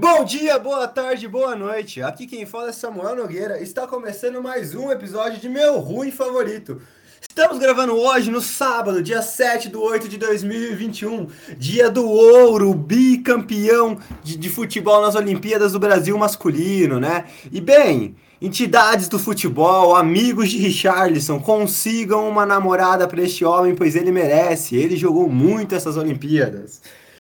Bom dia, boa tarde, boa noite. Aqui quem fala é Samuel Nogueira. Está começando mais um episódio de meu ruim favorito. Estamos gravando hoje no sábado, dia 7 de 8 de 2021, dia do ouro, bicampeão de, de futebol nas Olimpíadas do Brasil masculino, né? E bem, entidades do futebol, amigos de Richarlison, consigam uma namorada para este homem, pois ele merece. Ele jogou muito essas Olimpíadas.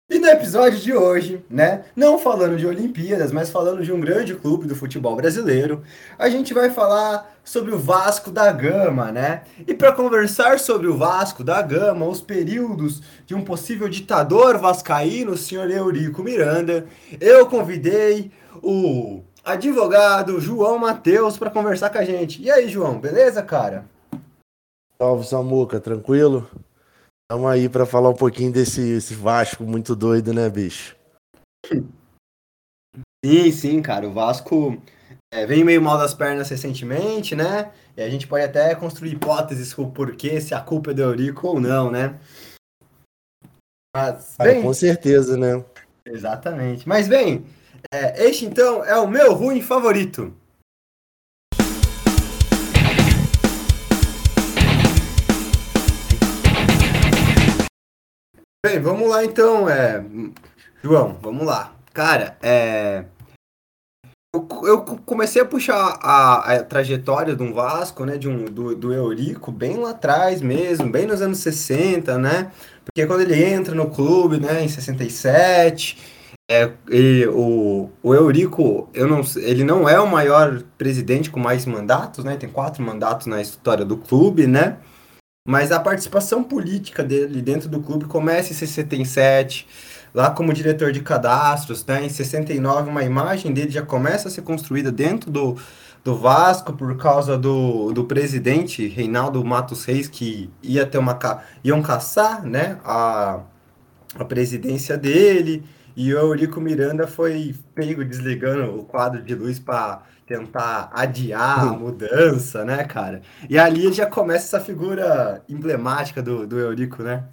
E no episódio de hoje, né, não falando de Olimpíadas, mas falando de um grande clube do futebol brasileiro, a gente vai falar sobre o Vasco da Gama, né? E para conversar sobre o Vasco da Gama, os períodos de um possível ditador vascaíno, o senhor Eurico Miranda, eu convidei o advogado João Matheus para conversar com a gente. E aí, João, beleza, cara? Salve, Samuca, tranquilo? Vamos aí para falar um pouquinho desse Vasco muito doido, né, bicho? Sim, sim, cara. O Vasco é, vem meio mal das pernas recentemente, né? E a gente pode até construir hipóteses sobre o porquê, se a culpa é do Eurico ou não, né? Mas, bem, com certeza, né? Exatamente. Mas bem, é, este então é o meu ruim favorito. Bem, vamos lá então, é... João, vamos lá. Cara, é... eu, eu comecei a puxar a, a, trajetória de um Vasco, né, de um, do, do Eurico, bem lá atrás mesmo, bem nos anos 60, né, porque quando ele entra no clube, né, em 67, é, ele, o, o Eurico, eu não, ele não é o maior presidente com mais mandatos, né, tem quatro mandatos na história do clube, né, mas a participação política dele dentro do clube começa em 67, lá como diretor de cadastros, né? Em 69, uma imagem dele já começa a ser construída dentro do, do Vasco por causa do, do presidente Reinaldo Matos Reis, que ia ter uma iam caçar, né, a, a presidência dele, e o Eurico Miranda foi pego desligando o quadro de luz para tentar adiar a mudança, né, cara? E ali já começa essa figura emblemática do, do Eurico, né?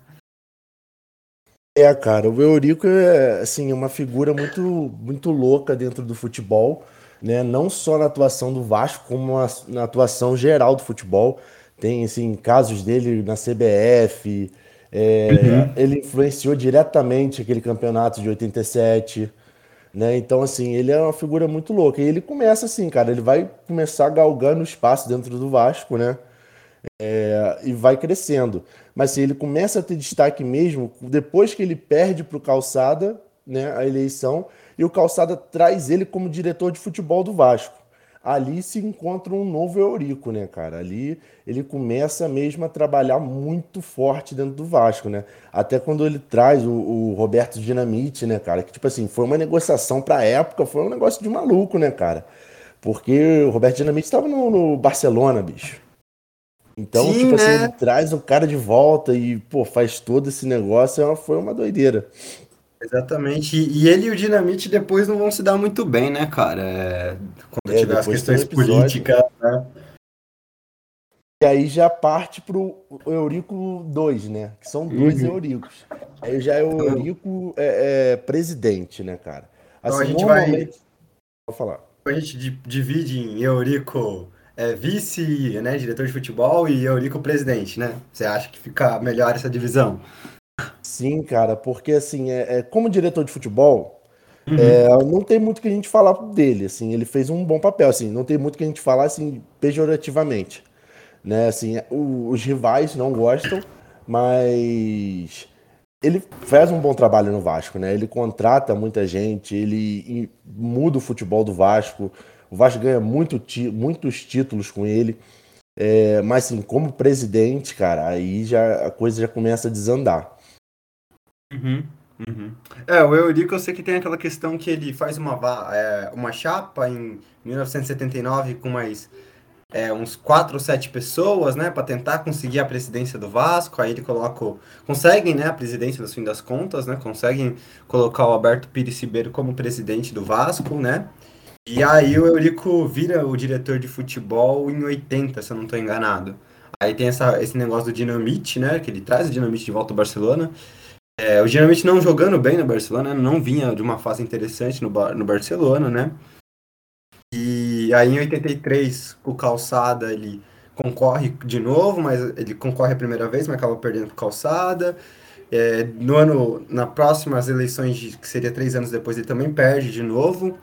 É, cara, o Eurico é assim, uma figura muito, muito louca dentro do futebol, né? Não só na atuação do Vasco, como na atuação geral do futebol. Tem assim, casos dele na CBF. É, uhum. Ele influenciou diretamente aquele campeonato de 87. Né? Então, assim, ele é uma figura muito louca. E ele começa assim, cara, ele vai começar galgando espaço dentro do Vasco, né? É, e vai crescendo. Mas assim, ele começa a ter destaque mesmo depois que ele perde para o Calçada né, a eleição, e o Calçada traz ele como diretor de futebol do Vasco ali se encontra um novo Eurico, né, cara? Ali ele começa mesmo a trabalhar muito forte dentro do Vasco, né? Até quando ele traz o, o Roberto Dinamite, né, cara? Que, tipo assim, foi uma negociação pra época, foi um negócio de maluco, né, cara? Porque o Roberto Dinamite estava no, no, Barcelona, bicho. Então, Sim, tipo assim, né? assim, ele traz o cara de volta e, pô, faz todo esse negócio, é foi uma doideira. Exatamente. E ele e o Dinamite depois não vão se dar muito bem, né, cara? É, quando é, tiver as questões políticas, né? E aí já parte pro Eurico 2, né? Que são dois uhum. Euricos. Aí já é o então- Eurico é, é, presidente, né, cara? Assim, então a gente normalmente... vai. Vou falar. A gente divide em Eurico é, vice, né, diretor de futebol e Eurico presidente, né? Você acha que fica melhor essa divisão? Sim, cara, porque assim, é, é como diretor de futebol, uhum. é, não tem muito que a gente falar dele, assim, ele fez um bom papel, assim, não tem muito que a gente falar, assim, pejorativamente, né, assim, o, os rivais não gostam, mas ele faz um bom trabalho no Vasco, né, ele contrata muita gente, ele muda o futebol do Vasco, o Vasco ganha muito, muitos títulos com ele, é, mas assim, como presidente, cara, aí já a coisa já começa a desandar. Uhum, uhum. É, o Eurico eu sei que tem aquela questão que ele faz uma, é, uma chapa em 1979 com mais é, uns quatro ou sete pessoas, né, para tentar conseguir a presidência do Vasco. Aí ele coloca, conseguem, né, a presidência no fim das contas, né, conseguem colocar o Alberto Pires Ribeiro como presidente do Vasco, né. E aí o Eurico vira o diretor de futebol em 80, se eu não estou enganado. Aí tem essa, esse negócio do Dinamite, né, que ele traz o Dinamite de volta ao Barcelona. É, geralmente não jogando bem no Barcelona, né? não vinha de uma fase interessante no, no Barcelona, né? E aí em 83, o Calçada, ele concorre de novo, mas ele concorre a primeira vez, mas acaba perdendo pro Calçada. É, no ano, na próximas eleições, de, que seria três anos depois, ele também perde de novo.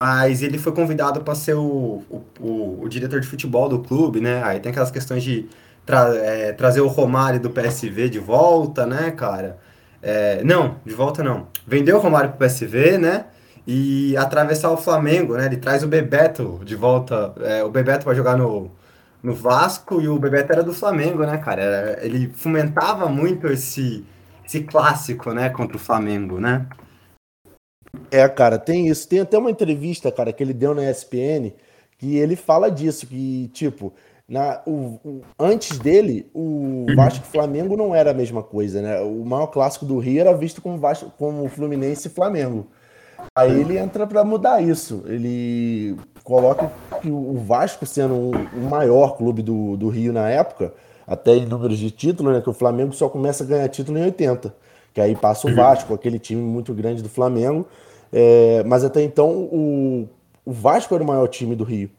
Mas ele foi convidado para ser o, o, o, o, diretor de futebol do clube, né? Aí tem aquelas questões de tra é, trazer o Romário do PSV de volta, né, cara? É, não, de volta não. Vendeu o Romário pro PSV, né? E atravessar o Flamengo, né? Ele traz o Bebeto de volta. É, o Bebeto vai jogar no, no Vasco e o Bebeto era do Flamengo, né, cara? Ele fomentava muito esse, esse clássico, né, contra o Flamengo, né? É, cara, tem isso. Tem até uma entrevista, cara, que ele deu na ESPN, que ele fala disso, que, tipo, na, o, o, antes dele, o Vasco Flamengo não era a mesma coisa, né? O maior clássico do Rio era visto como, Vasco, como Fluminense e Flamengo. Aí ele entra para mudar isso. Ele coloca que o Vasco, sendo o maior clube do, do Rio na época, até em números de títulos, né? Que o Flamengo só começa a ganhar título em 80. Que aí passa o Vasco, aquele time muito grande do Flamengo. É, mas até então o, o Vasco era o maior time do Rio.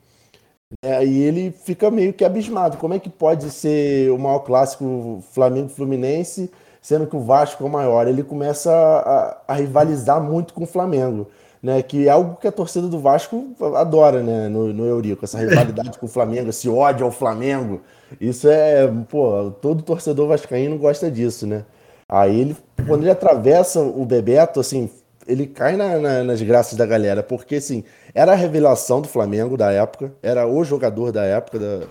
É, e ele fica meio que abismado. Como é que pode ser o maior clássico Flamengo-Fluminense, sendo que o Vasco é o maior? Ele começa a, a, rivalizar muito com o Flamengo, né? Que é algo que a torcida do Vasco adora, né? No, no Eurico, essa rivalidade com o Flamengo, esse ódio ao Flamengo. Isso é, pô, todo torcedor vascaíno gosta disso, né? Aí ele, quando ele atravessa o Bebeto, assim, ele cai na, na, nas graças da galera, porque assim, era a revelação do Flamengo da época, era o jogador da época da,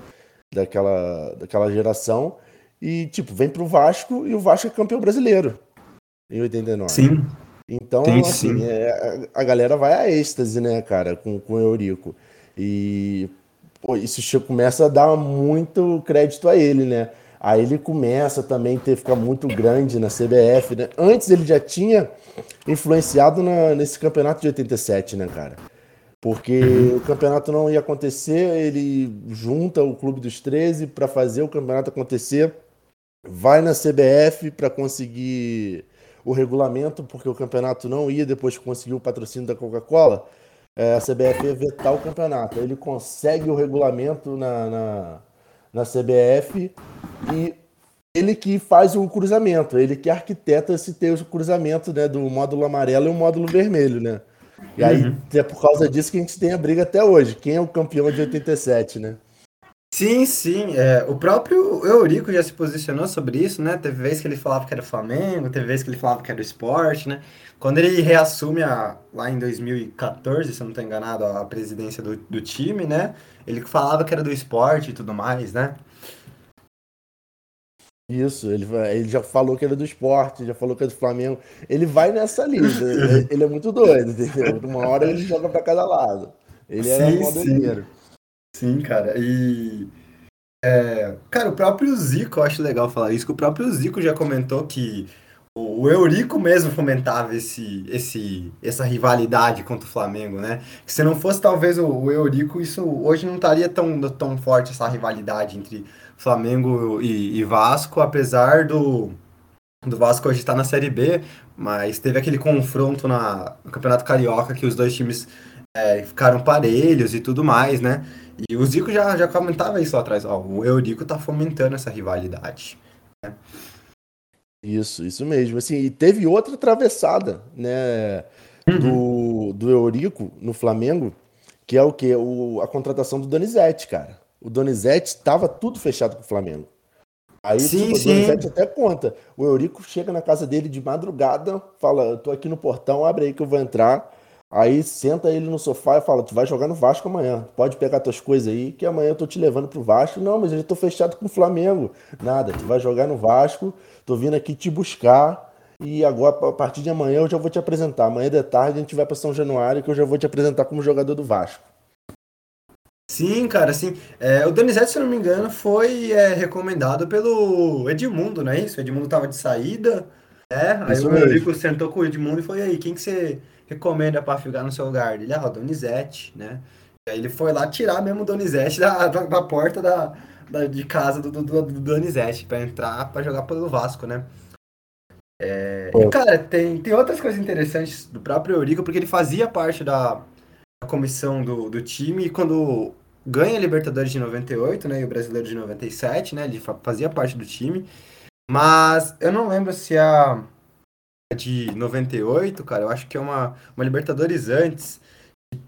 daquela, daquela geração, e tipo, vem pro Vasco e o Vasco é campeão brasileiro em 89. Sim. Então, sim, assim, sim. É, a galera vai a êxtase, né, cara, com, com o Eurico. E pô, isso começa a dar muito crédito a ele, né? Aí ele começa também a ter, ficar muito grande na CBF, né? Antes ele já tinha influenciado na, nesse campeonato de 87, né, cara? Porque uhum. o campeonato não ia acontecer, ele junta o Clube dos 13 para fazer o campeonato acontecer, vai na CBF para conseguir o regulamento, porque o campeonato não ia depois que conseguiu o patrocínio da Coca-Cola. É, a CBF ia vetar o campeonato. Ele consegue o regulamento na, na na CBF e ele que faz o cruzamento, ele que arquiteta esse ter o cruzamento né, do módulo amarelo e o módulo vermelho, né? E aí uhum. é por causa disso que a gente tem a briga até hoje. Quem é o campeão de 87, né? Sim, sim. É, o próprio Eurico já se posicionou sobre isso, né? Teve vez que ele falava que era Flamengo, teve vez que ele falava que era o esporte, né? Quando ele reassume a, lá em 2014, se eu não estou enganado, a presidência do, do time, né? Ele falava que era do esporte e tudo mais, né? Isso, ele, ele já falou que era do esporte, já falou que é do Flamengo. Ele vai nessa linha, ele é muito doido, entendeu? Uma hora ele joga para cada lado. Ele é sim, sim. sim, cara. E. É, cara, o próprio Zico, eu acho legal falar isso, que o próprio Zico já comentou que o Eurico mesmo fomentava esse, esse, essa rivalidade contra o Flamengo, né? Que se não fosse talvez o, Eurico, isso hoje não estaria tão, tão forte essa rivalidade entre Flamengo e, e Vasco, apesar do, do Vasco hoje estar na Série B, mas teve aquele confronto na, no Campeonato Carioca que os dois times é, ficaram parelhos e tudo mais, né? E o Zico já, já comentava isso lá atrás, ó, o Eurico tá fomentando essa rivalidade. Né? Isso, isso mesmo. Assim, e teve outra atravessada, né, do, do Eurico no Flamengo, que é o que? O, a contratação do Donizete, cara. O Donizete estava tudo fechado com o Flamengo. Aí sim, tipo, sim. o Donizete até conta. O Eurico chega na casa dele de madrugada, fala: Eu tô aqui no portão, abre aí que eu vou entrar. Aí senta ele no sofá e fala: Tu vai jogar no Vasco amanhã. Pode pegar tuas coisas aí, que amanhã eu tô te levando pro Vasco. Não, mas eu já tô fechado com o Flamengo. Nada, tu vai jogar no Vasco, tô vindo aqui te buscar. E agora, a partir de amanhã, eu já vou te apresentar. Amanhã de tarde a gente vai para São Januário, que eu já vou te apresentar como jogador do Vasco. Sim, cara, sim. É, o Donizete, se eu não me engano, foi é, recomendado pelo Edmundo, não é isso? O Edmundo tava de saída, né? Aí isso o Eurico sentou com o Edmundo e foi aí, quem que você recomenda para ficar no seu lugar? Ele, ah, o Donizete, né? E aí ele foi lá tirar mesmo o Donizete da, da, da porta da, da, de casa do, do, do Donizete para entrar para jogar pelo Vasco, né? É, e, cara, tem, tem outras coisas interessantes do próprio Eurico, porque ele fazia parte da, da comissão do, do time e quando ganha a Libertadores de 98, né, e o Brasileiro de 97, né, ele fazia parte do time, mas eu não lembro se a de 98, cara, eu acho que é uma, uma Libertadores antes,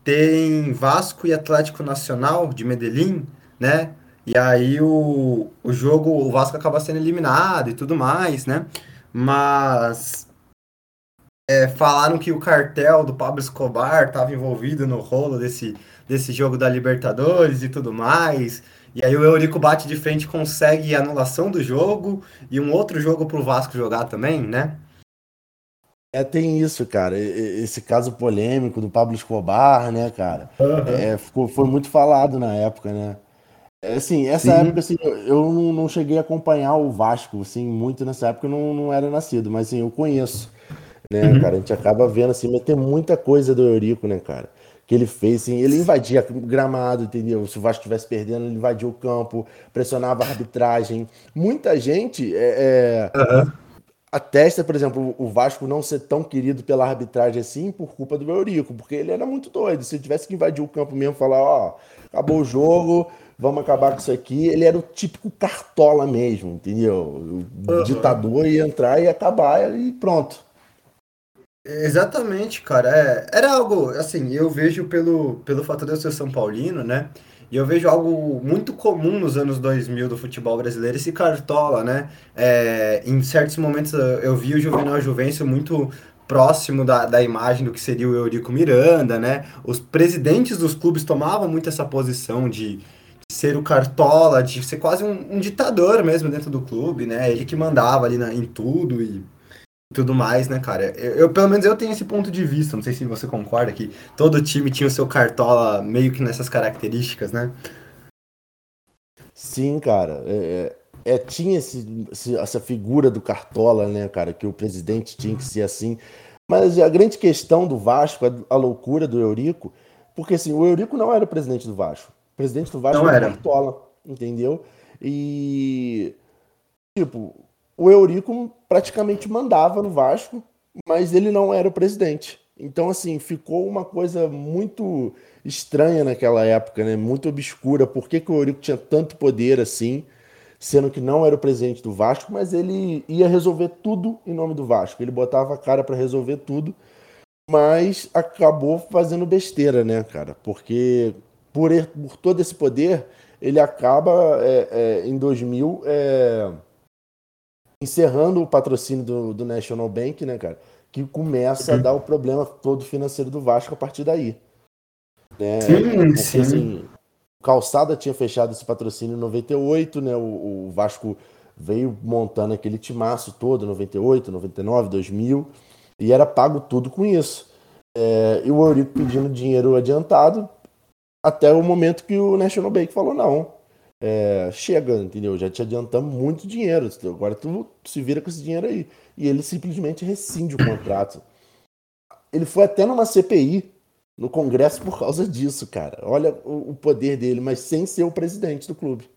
tem Vasco e Atlético Nacional de Medellín, né, e aí o, o jogo, o Vasco acaba sendo eliminado e tudo mais, né, mas é, falaram que o cartel do Pablo Escobar estava envolvido no rolo desse, desse jogo da Libertadores e tudo mais. E aí o Eurico bate de frente consegue a anulação do jogo e um outro jogo para o Vasco jogar também, né? É, tem isso, cara. Esse caso polêmico do Pablo Escobar, né, cara? Uhum. É, ficou, foi muito falado na época, né? É, assim, essa Sim. época, assim, eu não cheguei a acompanhar o Vasco, assim, muito nessa época eu não, não era nascido, mas assim, eu conheço, né, uhum. cara? A gente acaba vendo, assim, mas tem muita coisa do Eurico, né, cara? Que ele fez, assim, ele invadia gramado, entendeu? Se o Vasco estivesse perdendo, ele invadia o campo, pressionava a arbitragem. Muita gente é, é uhum. Atesta, por exemplo, o Vasco não ser tão querido pela arbitragem assim por culpa do Eurico, porque ele era muito doido. Se ele tivesse que invadir o campo mesmo, falar, ó, acabou o jogo, vamos acabar com isso aqui. Ele era o típico cartola mesmo, entendeu? O uhum. ditador ia entrar e acabar e pronto. Exatamente, cara. É, era algo, assim, eu vejo pelo, pelo fato de eu ser São Paulino, né? E eu vejo algo muito comum nos anos 2000 do futebol brasileiro, esse cartola, né? É, em certos momentos eu vi o Juvenal Juvencio muito próximo da, da imagem do que seria o Eurico Miranda, né? Os presidentes dos clubes tomavam muito essa posição de ser o cartola, de ser quase um, um ditador mesmo dentro do clube, né? Ele que mandava ali na, em tudo e tudo mais, né, cara? Eu, eu, pelo menos eu tenho esse ponto de vista, não sei se você concorda que todo time tinha o seu cartola meio que nessas características, né? Sim, cara. É, é, é tinha esse, essa figura do cartola, né, cara, que o presidente tinha que ser assim. Mas a grande questão do Vasco, a, a loucura do Eurico, porque assim, o Eurico não era o presidente do Vasco presidente do Vasco não era Cartola, entendeu? E tipo, o Eurico praticamente mandava no Vasco, mas ele não era o presidente. Então, assim, ficou uma coisa muito estranha naquela época, né? Muito obscura. Por que, que o Eurico tinha tanto poder assim, sendo que não era o presidente do Vasco, mas ele ia resolver tudo em nome do Vasco. Ele botava a cara para resolver tudo, mas acabou fazendo besteira, né, cara? Porque por, por todo esse poder, ele acaba é, é, em 2000 é, encerrando o patrocínio do, do, National Bank, né, cara? Que começa a dar o problema todo financeiro do Vasco a partir daí. Né? Sim, Porque, sim. Assim, Calçada tinha fechado esse patrocínio em 98, né? O, o Vasco veio montando aquele timaço todo, 98, 99, 2000, e era pago tudo com isso. É, e o Eurico pedindo dinheiro adiantado, até o momento que o National Bank falou: não, é, chega, entendeu? Já te adiantamos muito dinheiro, agora tu se vira com esse dinheiro aí. E ele simplesmente rescinde o contrato. Ele foi até numa CPI no Congresso por causa disso, cara. Olha o, o poder dele, mas sem ser o presidente do clube.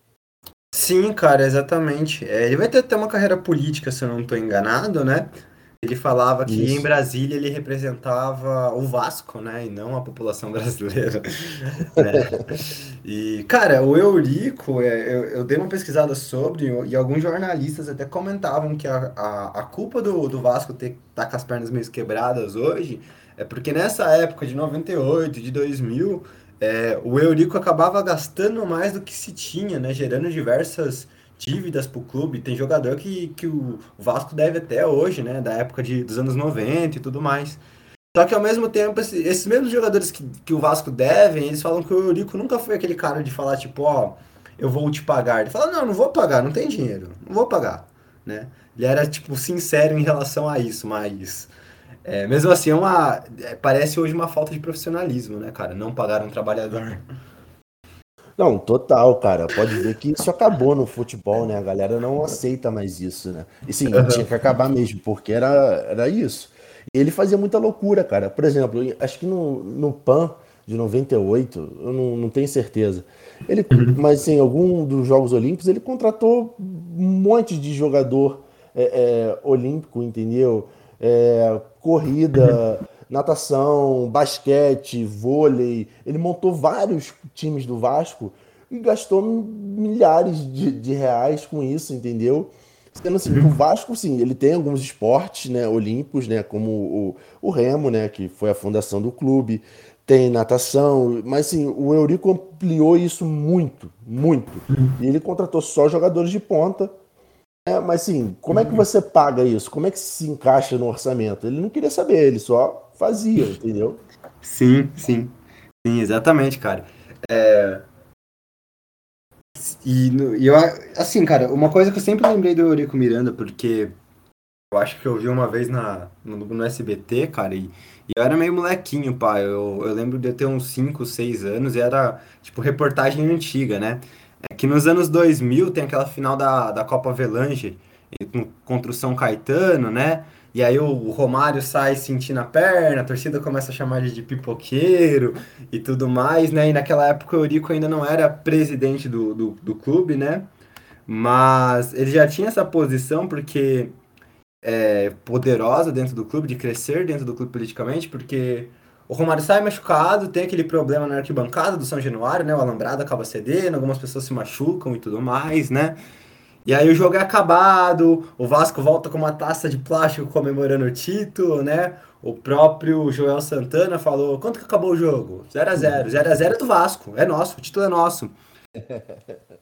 Sim, cara, exatamente. É, ele vai ter até uma carreira política, se eu não estou enganado, né? Ele falava que Isso. em Brasília ele representava o Vasco, né? E não a população brasileira. né? E, cara, o Eurico, é, eu, eu, dei uma pesquisada sobre, e alguns jornalistas até comentavam que a, a, a culpa do, do Vasco ter tá com as pernas meio quebradas hoje é porque nessa época de 98, de 2000, é, o Eurico acabava gastando mais do que se tinha, né? Gerando diversas dívidas pro clube. Tem jogador que, que o Vasco deve até hoje, né? Da época de, dos anos 90 e tudo mais. Só que ao mesmo tempo, esses mesmos jogadores que, que o Vasco devem, eles falam que o Eurico nunca foi aquele cara de falar, tipo, ó, eu vou te pagar. Ele fala, não, não vou pagar, não tem dinheiro, não vou pagar, né? Ele era, tipo, sincero em relação a isso, mas... É, mesmo assim, é uma, é, parece hoje uma falta de profissionalismo, né, cara? Não pagar um trabalhador. Não, total, cara. Pode ver que isso acabou no futebol, né? A galera não aceita mais isso, né? E sim, uhum. tinha que acabar mesmo, porque era, era isso. E ele fazia muita loucura, cara. Por exemplo, acho que no, no PAN de 98, eu não, não tenho certeza. Ele, uhum. Mas em assim, algum dos Jogos Olímpicos, ele contratou um monte de jogador é, é, olímpico, entendeu? É, corrida, natação, basquete, vôlei. Ele montou vários times do Vasco e gastou milhares de, de reais com isso, entendeu? Sendo assim, o Vasco, sim, ele tem alguns esportes né, olímpicos, né, como o, o remo, né, que foi a fundação do clube, tem natação, mas assim, o Eurico ampliou isso muito, muito. E ele contratou só jogadores de ponta. Né, mas assim, como é que você paga isso? Como é que se encaixa no orçamento? Ele não queria saber, ele só fazia, entendeu? Sim, sim. Sim, exatamente, cara. É, e, e, eu, assim, cara, uma coisa que eu sempre lembrei do Eurico Miranda, porque eu acho que eu vi uma vez na, no, no SBT, cara, e, e, eu era meio molequinho, pai. Eu, eu lembro de eu ter uns 5, 6 anos e era, tipo, reportagem antiga, né? É que nos anos 2000 tem aquela final da, da Copa Avelange contra o São Caetano, né? E aí o Romário sai sentindo a perna, a torcida começa a chamar ele de pipoqueiro e tudo mais, né? E naquela época o Eurico ainda não era presidente do, do, do clube, né? Mas ele já tinha essa posição porque é poderosa dentro do clube, de crescer dentro do clube politicamente, porque o Romário sai machucado, tem aquele problema na arquibancada do São Januário, né? O alambrado acaba cedendo, algumas pessoas se machucam e tudo mais, né? E aí o jogo é acabado, o Vasco volta com uma taça de plástico comemorando o título, né? O próprio Joel Santana falou: quanto que acabou o jogo? 0x0. 0x0 é do Vasco, é nosso, o título é nosso.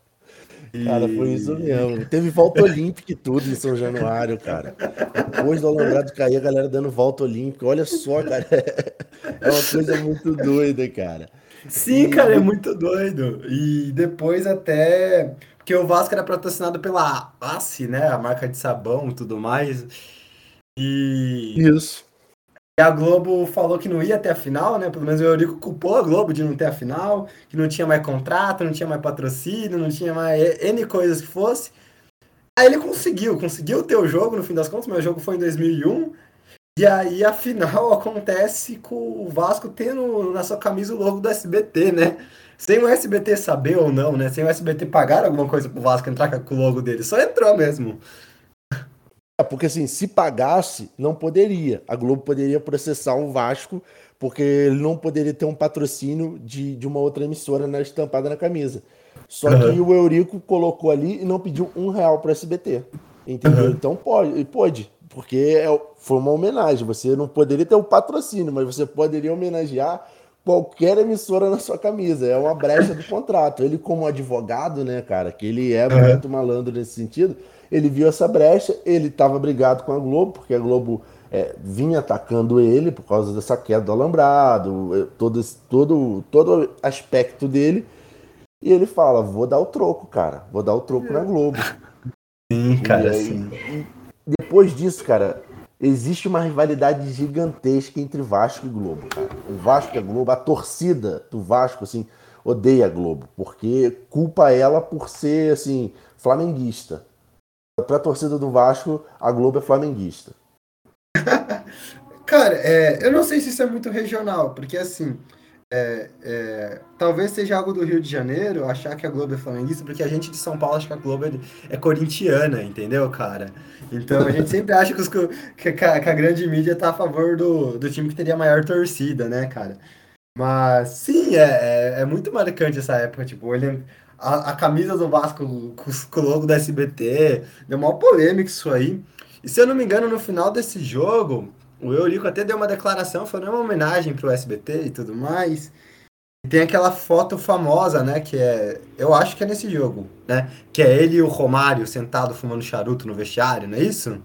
Cara, foi isso mesmo. Teve volta olímpica e tudo em São Januário, cara. Depois do Alambrado cair, a galera dando volta olímpica. Olha só, cara. É uma coisa muito doida, cara. Sim, cara, é muito doido. E depois até porque o Vasco era patrocinado pela ACE, né? A marca de sabão e tudo mais. E. Isso. E a Globo falou que não ia até a final, né? Pelo menos o Eurico culpou a Globo de não ter a final, que não tinha mais contrato, não tinha mais patrocínio, não tinha mais N coisas que fosse. Aí ele conseguiu, conseguiu ter o jogo no fim das contas, o jogo foi em 2001. E aí a final acontece com o Vasco tendo na sua camisa o logo do SBT, né? Sem o SBT saber ou não, né? Sem o SBT pagar alguma coisa pro Vasco entrar com o logo dele, só entrou mesmo. É, porque assim, se pagasse, não poderia. A Globo poderia processar o Vasco, porque ele não poderia ter um patrocínio de, de uma outra emissora na estampada na camisa. Só uhum. que o Eurico colocou ali e não pediu um real pro SBT. Entendeu? Uhum. Então pode, pode. Porque é, foi uma homenagem. Você não poderia ter o um patrocínio, mas você poderia homenagear qualquer emissora na sua camisa. É uma brecha do contrato. Ele, como advogado, né, cara, que ele é muito malandro nesse sentido, ele viu essa brecha, ele estava brigado com a Globo, porque a Globo é, vinha atacando ele por causa dessa queda do alambrado, é, todo, esse, todo, todo aspecto dele. E ele fala: vou dar o troco, cara, vou dar o troco na Globo. Sim, cara, aí, sim. depois disso, cara, existe uma rivalidade gigantesca entre Vasco e Globo, cara. O Vasco e a Globo, a torcida do Vasco, assim, odeia a Globo, porque culpa ela por ser, assim, flamenguista. Pra torcida do Vasco, a Globo é flamenguista. cara, é, eu não sei se isso é muito regional, porque, assim, é, é, talvez seja algo do Rio de Janeiro achar que a Globo é flamenguista, porque a gente de São Paulo acha que a Globo é, é corintiana, entendeu, cara? Então a gente sempre acha que, os, que, a, que, a, grande mídia tá a favor do, do time que teria maior torcida, né, cara? Mas sim, é, é, é muito marcante essa época, tipo, ele, a, a camisa do Vasco com o logo da SBT, deu uma polêmica isso aí. E se eu não me engano, no final desse jogo, o Eurico até deu uma declaração, foi uma homenagem pro SBT e tudo mais. E tem aquela foto famosa, né, que é, eu acho que é nesse jogo, né, que é ele e o Romário sentado fumando charuto no vestiário, não é isso?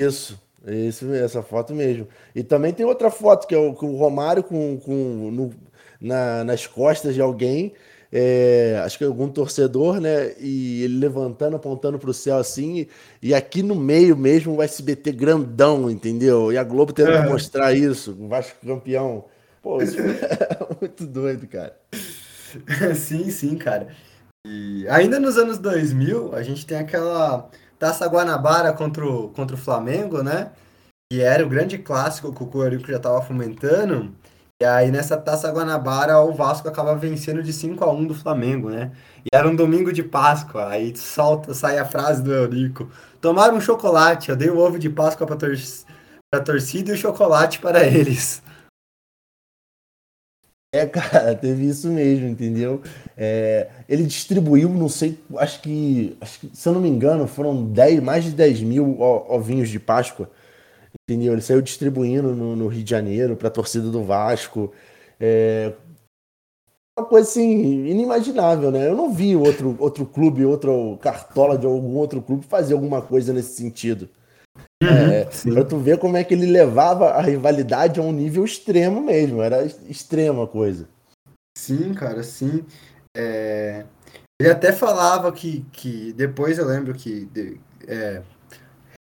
Isso, isso essa foto mesmo. E também tem outra foto que é o, o Romário com, com no, na, nas costas de alguém é, acho que algum torcedor, né? E ele levantando, apontando para o céu assim, e, aqui no meio mesmo o SBT grandão, entendeu? E a Globo tentando é. mostrar isso, o Vasco campeão. Pô, isso é muito doido, cara. sim, sim, cara. E ainda nos anos 2000, a gente tem aquela Taça Guanabara contra o, contra o Flamengo, né? Que era o grande clássico que o Corico já estava fomentando. E aí nessa Taça Guanabara o Vasco acaba vencendo de 5 a 1 do Flamengo, né? E era um domingo de Páscoa, aí solta, sai a frase do Eurico. Tomaram um chocolate, eu dei o ovo de Páscoa pra, tor pra torcida e o chocolate para eles. É, cara, teve isso mesmo, entendeu? É, ele distribuiu, não sei, acho que, acho que, se eu não me engano, foram 10, mais de 10 mil ovinhos de Páscoa, entendeu? Ele saiu distribuindo no, no Rio de Janeiro para a torcida do Vasco. É, uma coisa assim, inimaginável, né? Eu não vi outro, outro clube, outro cartola de algum outro clube fazer alguma coisa nesse sentido. Uhum, é, pra tu ver como é que ele levava a rivalidade a um nível extremo mesmo, era extrema coisa. Sim, cara, sim. É... Ele até falava que, que depois eu lembro que é,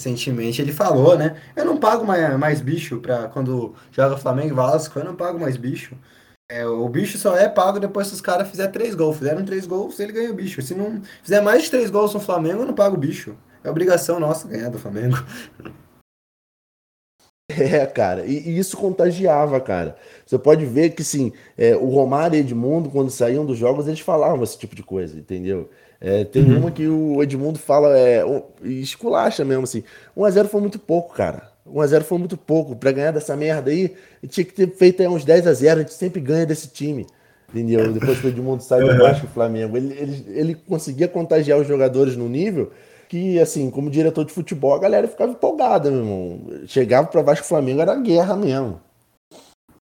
recentemente ele falou, né? Eu não pago mais, mais bicho para quando joga Flamengo e Vasco, eu não pago mais bicho. É, o bicho só é pago depois que os caras fizerem três gols. Fizeram três gols, ele ganha o bicho. Se não fizer mais de três gols no Flamengo, eu não pago o bicho. É obrigação nossa ganhar do Flamengo. É, cara, e, e, isso contagiava, cara. Você pode ver que, sim, é, o Romário e Edmundo, quando saíam dos jogos, eles falavam esse tipo de coisa, entendeu? É, tem uhum. uma que o Edmundo fala, é, esculacha mesmo, assim, 1x0 foi muito pouco, cara. 1x0 foi muito pouco. Pra ganhar dessa merda aí, tinha que ter feito aí uns 10x0, a gente sempre ganha desse time. Entendeu? Depois que o Edmundo sai do Vasco do Flamengo. Ele, ele, ele conseguia contagiar os jogadores no nível que, assim, como diretor de futebol, a galera ficava empolgada, meu irmão. Chegava para Vasco Flamengo, era guerra mesmo.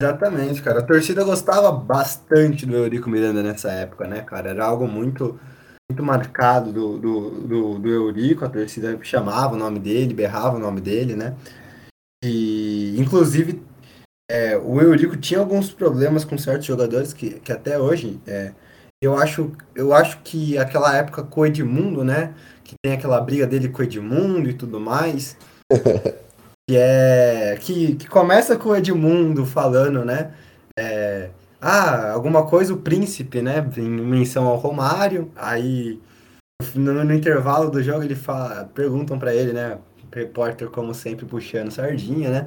Exatamente, cara. A torcida gostava bastante do Eurico Miranda nessa época, né, cara? Era algo muito muito marcado do, do, do, do Eurico, a torcida chamava o nome dele, berrava o nome dele, né? E, inclusive, é, o Eurico tinha alguns problemas com certos jogadores que, que até hoje, é, eu, acho, eu acho que aquela época com o Edmundo, né? que tem aquela briga dele com o Edmundo e tudo mais. que é. Que, que começa com o Edmundo falando, né? É, ah, alguma coisa o príncipe, né? Em menção ao Romário. Aí no, no intervalo do jogo ele fala, perguntam para ele, né? Repórter, como sempre, puxando sardinha, né?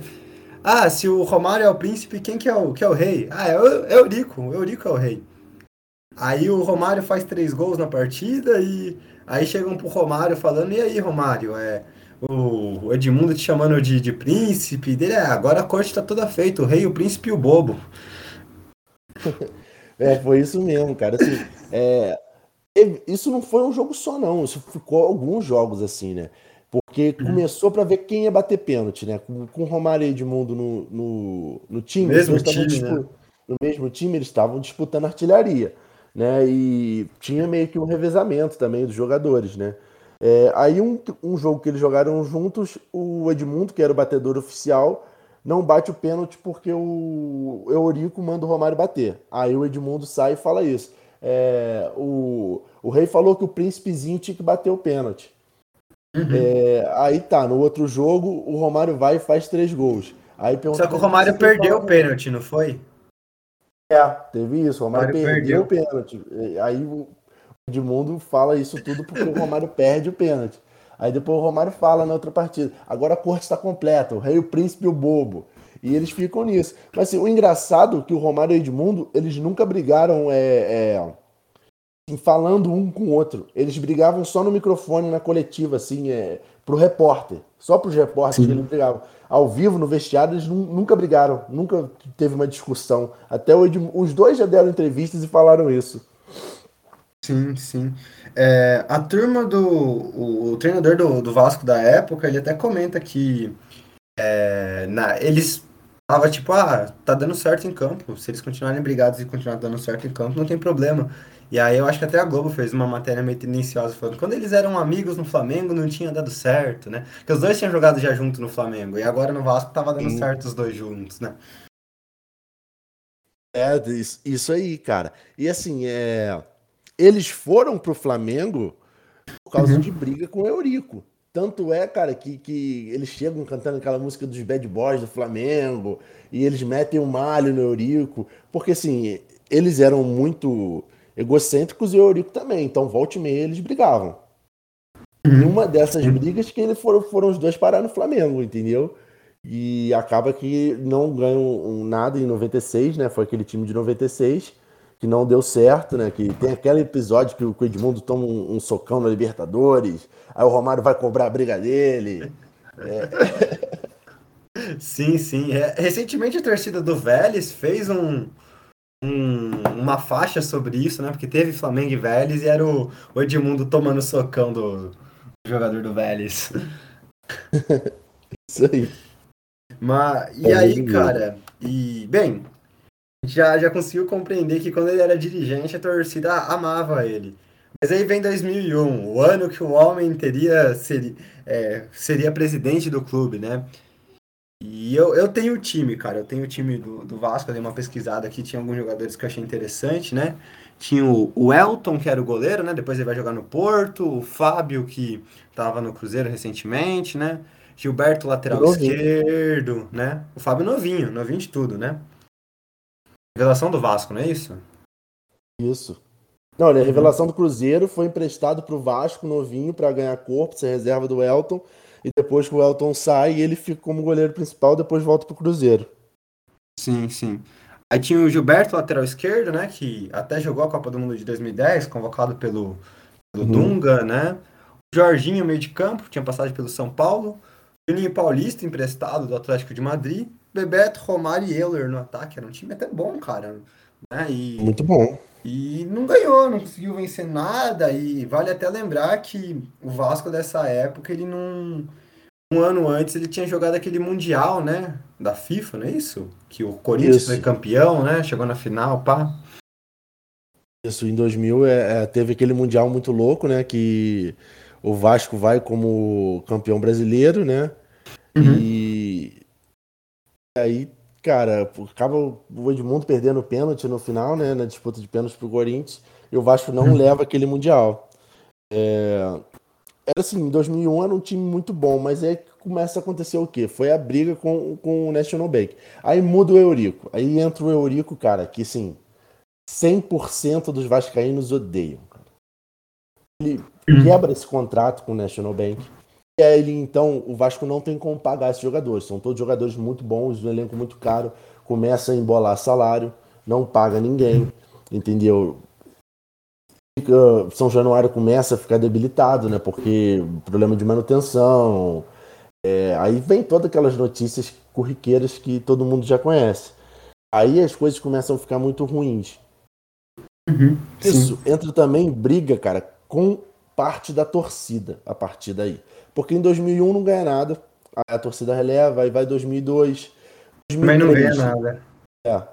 Ah, se o Romário é o príncipe, quem que é o, que é o rei? Ah, é o Eurico. O Eurico é o rei. Aí o Romário faz três gols na partida e Aí chegam pro Romário falando, e aí, Romário, é, o Edmundo te chamando de, de príncipe, dele, é, agora a corte tá toda feita, o rei, o príncipe e o bobo. É, foi isso mesmo, cara. Assim, é, isso não foi um jogo só, não. Isso ficou alguns jogos assim, né? Porque uhum. começou para ver quem ia bater pênalti, né? Com, com Romário e Edmundo no, no, no time. Mesmo time, né? No mesmo time, eles estavam disputando artilharia né? E tinha meio que um revezamento também dos jogadores, né? É, aí um, um jogo que eles jogaram juntos, o Edmundo, que era o batedor oficial, não bate o pênalti porque o Eurico manda o Romário bater. Aí o Edmundo sai e fala isso. É, o, o rei falou que o príncipezinho tinha que bater o pênalti. Uhum. É, aí tá, no outro jogo, o Romário vai e faz três gols. Aí Só que o Romário perdeu o pênalti, não foi? É, teve isso. O Romário, Romário perdeu, o pênalti. Aí o Edmundo fala isso tudo porque o Romário perde o pênalti. Aí depois o Romário fala na outra partida. Agora a corte está completa, o rei, o príncipe e o bobo. E eles ficam nisso. Mas assim, o engraçado é que o Romário e o Edmundo, eles nunca brigaram é, é, assim, falando um com o outro. Eles brigavam só no microfone, na coletiva, assim, é, pro repórter. Só pros repórteres eles brigavam ao vivo, no vestiário, eles nunca brigaram, nunca teve uma discussão. Até hoje, os dois já deram entrevistas e falaram isso. Sim, sim. É, a turma do. O, o treinador do, do, Vasco da época, ele até comenta que é, na, eles tava tipo, ah, tá dando certo em campo. Se eles continuarem brigados e continuar dando certo em campo, não tem problema. E aí eu acho que até a Globo fez uma matéria meio tendenciosa falando quando eles eram amigos no Flamengo não tinha dado certo, né? Porque os dois tinham jogado já junto no Flamengo e agora no Vasco tava dando Sim. certo os dois juntos, né? É, isso aí, cara. E assim, é... eles foram pro Flamengo por causa uhum. de briga com o Eurico. Tanto é, cara, que, que eles chegam cantando aquela música dos Bad Boys do Flamengo e eles metem o um malho no Eurico, porque assim, eles eram muito egocêntricos e o Eurico também. Então, volte e meia, eles brigavam. Uhum. E uma dessas brigas que eles foram, foram os dois parar no Flamengo, entendeu? E acaba que não ganham nada em 96, né? Foi aquele time de 96 que não deu certo, né? Que tem aquele episódio que o Edmundo toma um, um socão na Libertadores, aí o Romário vai cobrar a briga dele. É. Sim, sim. É, recentemente a torcida do Vélez fez um, um, uma faixa sobre isso, né? Porque teve Flamengo e Vélez e era o, o Edmundo tomando socão do, do jogador do Vélez. isso aí. Mas, e é aí, cara? E, bem, já, já conseguiu compreender que quando ele era dirigente, a torcida amava ele. Mas aí vem 2001, o ano que o homem teria seria, é, seria presidente do clube, né? E eu, eu tenho o time, cara. Eu tenho o time do, do Vasco, eu dei uma pesquisada aqui, tinha alguns jogadores que eu achei interessante, né? Tinha o, o Elton, que era o goleiro, né? Depois ele vai jogar no Porto, o Fábio, que tava no Cruzeiro recentemente, né? Gilberto, lateral novinho. esquerdo, né? O Fábio novinho, novinho de tudo, né? Revelação do Vasco, não é isso? Isso. Não, ele é revelação do Cruzeiro, foi emprestado pro Vasco novinho para ganhar corpo, ser reserva do Elton e depois que o Elton sai, ele fica como goleiro principal, depois volta pro Cruzeiro. Sim, sim. Aí tinha o Gilberto, lateral esquerdo, né? Que até jogou a Copa do Mundo de 2010, convocado pelo, pelo hum. Dunga, né? O Jorginho, meio de campo, tinha passagem pelo São Paulo. Juninho Paulista, emprestado do Atlético de Madrid. Bebeto, Romário e Euler no ataque. Era um time até bom, cara. Né? E, Muito bom. E não ganhou, não conseguiu vencer nada. E vale até lembrar que o Vasco dessa época, ele não. Um ano antes ele tinha jogado aquele Mundial, né? Da FIFA, não é isso? Que o Corinthians isso. foi campeão, né? Chegou na final, pá. Isso, em 2000 é, é, teve aquele Mundial muito louco, né? Que o Vasco vai como campeão brasileiro, né? Uhum. E aí cara, acaba o Edmundo perdendo o pênalti no final, né, na disputa de pênalti pro Corinthians, e o Vasco não uhum. leva aquele Mundial. É... Era assim, em 2001 era um time muito bom, mas aí começa a acontecer o quê? Foi a briga com, com o National Bank. Aí muda o Eurico. Aí entra o Eurico, cara, que assim, 100% dos vascaínos odeiam. Cara. Ele uhum. quebra esse contrato com o National Bank. E aí, então, o Vasco não tem como pagar esses jogadores. São todos jogadores muito bons, um elenco muito caro. Começa a embolar salário, não paga ninguém, entendeu? São Januário começa a ficar debilitado, né? Porque problema de manutenção. É, aí vem todas aquelas notícias corriqueiras que todo mundo já conhece. Aí as coisas começam a ficar muito ruins. Uhum, Isso entra também briga, cara, com parte da torcida a partir daí. Porque em 2001 não ganha nada. A torcida releva, aí vai 2002. 2003, Mas não ganha nada. É.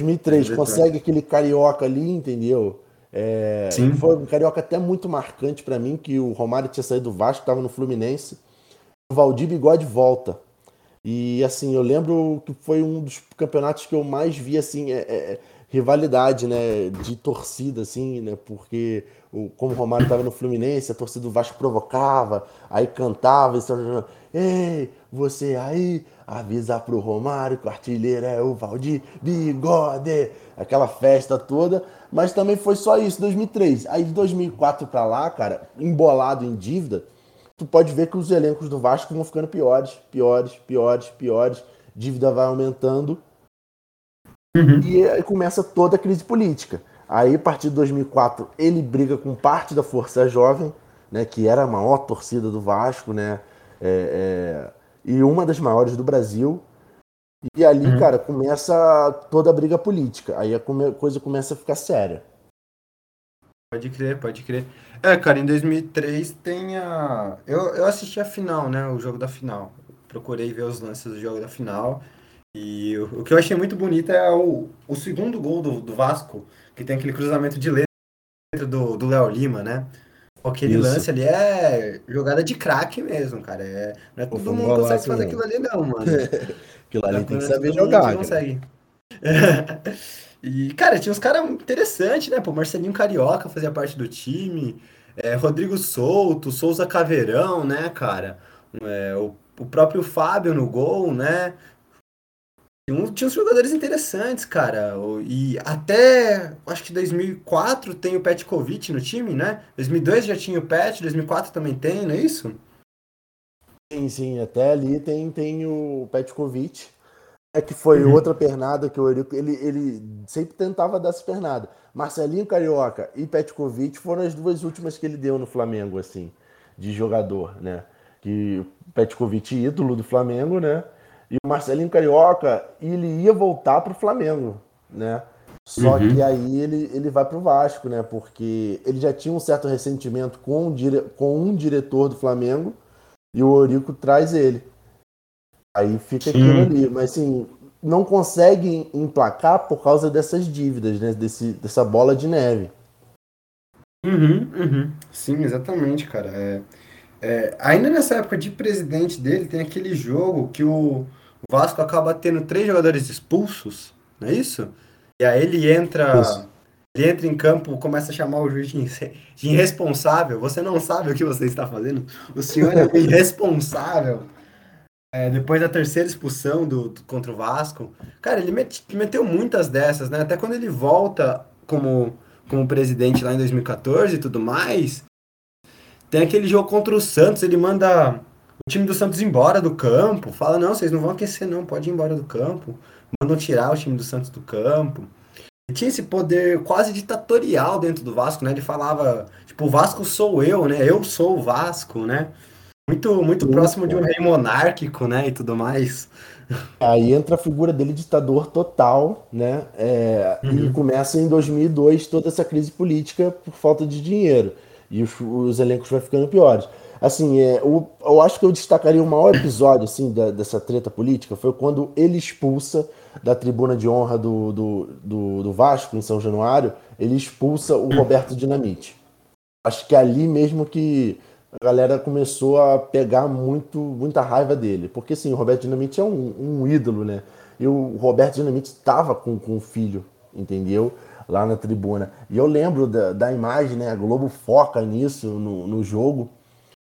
2003 consegue aquele carioca ali, entendeu? É, Sim. Foi um carioca até muito marcante para mim, que o Romário tinha saído do Vasco, estava no Fluminense. O Valdir Bigode volta. E assim, eu lembro que foi um dos campeonatos que eu mais vi assim, é, é, rivalidade, né, de torcida assim, né, porque o, como o Romário estava no Fluminense, a torcida do Vasco provocava, aí cantava, e ei, você aí, avisa pro Romário que o artilheiro é o Valdir Bigode, aquela festa toda, mas também foi só isso, 2003. Aí de 2004 para lá, cara, embolado em dívida, tu pode ver que os elencos do Vasco vão ficando piores, piores, piores, piores, dívida vai aumentando, uhum. e aí começa toda a crise política. Aí, a partir de 2004, ele briga com parte da Força Jovem, né, que era a maior torcida do Vasco, né, é, é, e uma das maiores do Brasil. E ali, uhum. cara, começa toda a briga política. Aí a coisa começa a ficar séria. Pode crer, pode crer. É, cara, em 2003 tem a. Eu, eu assisti a final, né? O jogo da final. Procurei ver os lances do jogo da final. E o, o que eu achei muito bonito é o, o segundo gol do, do Vasco que tem aquele cruzamento de letra do Léo Lima, né? Aquele Isso. lance ali é jogada de craque mesmo, cara. É, não é todo mundo consegue fazer aquilo ali, não, mano. aquilo ali tem que saber jogar. Consegue. E, cara, tinha uns caras interessantes, né? Pô, Marcelinho Carioca fazia parte do time. É, Rodrigo Souto, Souza Caveirão, né, cara? É, o, o próprio Fábio no gol, né? Tinha uns jogadores interessantes, cara. E até, acho que 2004 tem o Petkovic no time, né? 2002 já tinha o Pet, 2004 também tem, não é isso? Sim, sim, até ali tem, tem o Petkovic, é que foi uhum. outra pernada que o Eurico, ele, ele sempre tentava dar essa pernada. Marcelinho Carioca e Petkovic foram as duas últimas que ele deu no Flamengo, assim, de jogador, né? Que Petkovic ídolo do Flamengo, né? E o Marcelinho Carioca, ele ia voltar para o Flamengo, né? Só uhum. que aí ele, ele vai para o Vasco, né? Porque ele já tinha um certo ressentimento com um, dire... com um diretor do Flamengo e o Eurico traz ele. Aí fica Sim. aquilo ali. Mas assim, não consegue emplacar por causa dessas dívidas, né? Desse, dessa bola de neve. Uhum, uhum. Sim, exatamente, cara. É, é, ainda nessa época de presidente dele, tem aquele jogo que o Vasco acaba tendo três jogadores expulsos, não é isso? E aí ele entra. Isso. Ele entra em campo, começa a chamar o juiz de irresponsável. Você não sabe o que você está fazendo. O senhor é irresponsável. É, depois da terceira expulsão do, do, contra o Vasco. Cara, ele met, meteu muitas dessas, né? Até quando ele volta como, como presidente lá em 2014 e tudo mais. Tem aquele jogo contra o Santos, ele manda o time do Santos embora do campo. Fala, não, vocês não vão aquecer, não, pode ir embora do campo. Mandam tirar o time do Santos do campo. Ele tinha esse poder quase ditatorial dentro do Vasco, né? Ele falava, tipo, o Vasco sou eu, né? Eu sou o Vasco, né? Muito, muito próximo de um rei monárquico, né? E tudo mais. Aí entra a figura dele ditador total, né? É, uhum. E começa em 2002 toda essa crise política por falta de dinheiro. E os, os elencos vão ficando piores. Assim, é, o, eu acho que eu destacaria o maior episódio assim, da, dessa treta política foi quando ele expulsa da tribuna de honra do, do, do, do Vasco, em São Januário, ele expulsa o Roberto Dinamite. Acho que é ali mesmo que a galera começou a pegar muito, muita raiva dele. Porque, assim, o Roberto Dinamite é um, um ídolo, né? E o Roberto Dinamite estava com, com o filho, entendeu? Lá na tribuna. E eu lembro da, da imagem, né? A Globo foca nisso no, no jogo.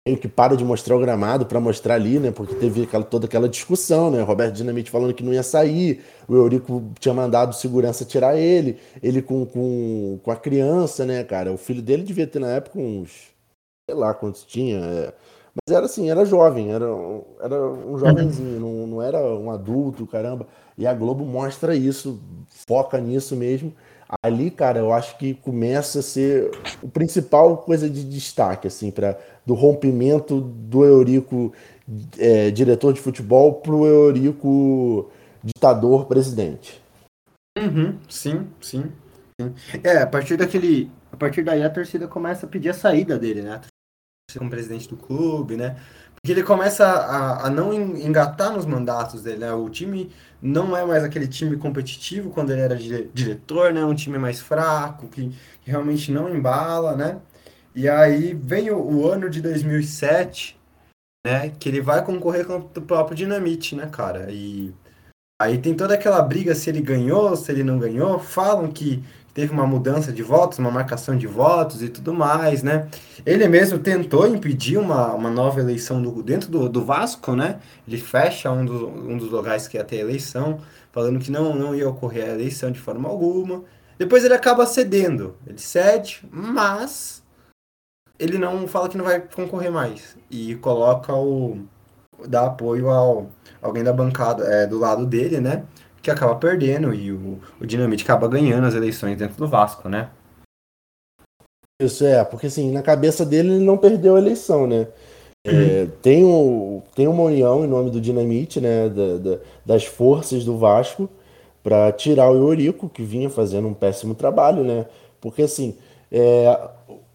Meio que para de mostrar o gramado para mostrar ali, né? Porque teve aquela, toda aquela discussão, né? Roberto Dinamite falando que não ia sair, o Eurico tinha mandado segurança tirar ele, ele com, com, com a criança, né, cara? O filho dele devia ter na época uns sei lá quantos tinha. É. Mas era assim, era jovem, era, era um jovenzinho, não, não era um adulto, caramba. E a Globo mostra isso, foca nisso mesmo. Ali, cara, eu acho que começa a ser o principal coisa de destaque, assim, para do rompimento do Eurico é, diretor de futebol pro Eurico ditador presidente. Uhum, sim, sim, sim. É, a partir daquele. A partir daí a torcida começa a pedir a saída dele, né? como presidente do clube, né? Porque ele começa a, a não engatar nos mandatos dele, né? O time não é mais aquele time competitivo quando ele era diretor, né? Um time mais fraco, que, que realmente não embala, né? E aí vem o, o, ano de 2007, né? Que ele vai concorrer com o próprio Dinamite, né, cara? E aí tem toda aquela briga se ele ganhou, se ele não ganhou. Falam que teve uma mudança de votos, uma marcação de votos e tudo mais, né? Ele mesmo tentou impedir uma, uma nova eleição do, dentro do, do Vasco, né? Ele fecha um, do, um dos lugares que ia ter eleição, falando que não, não ia ocorrer a eleição de forma alguma. Depois ele acaba cedendo, ele cede, mas ele não fala que não vai concorrer mais e coloca o dá apoio ao alguém da bancada é, do lado dele, né? que acaba perdendo e o, o Dinamite acaba ganhando as eleições dentro do Vasco, né? Isso é, porque assim, na cabeça dele ele não perdeu a eleição, né? É, uhum. tem, um, tem uma união em nome do Dinamite, né? Da, da, das forças do Vasco para tirar o Eurico, que vinha fazendo um péssimo trabalho, né? Porque assim, é,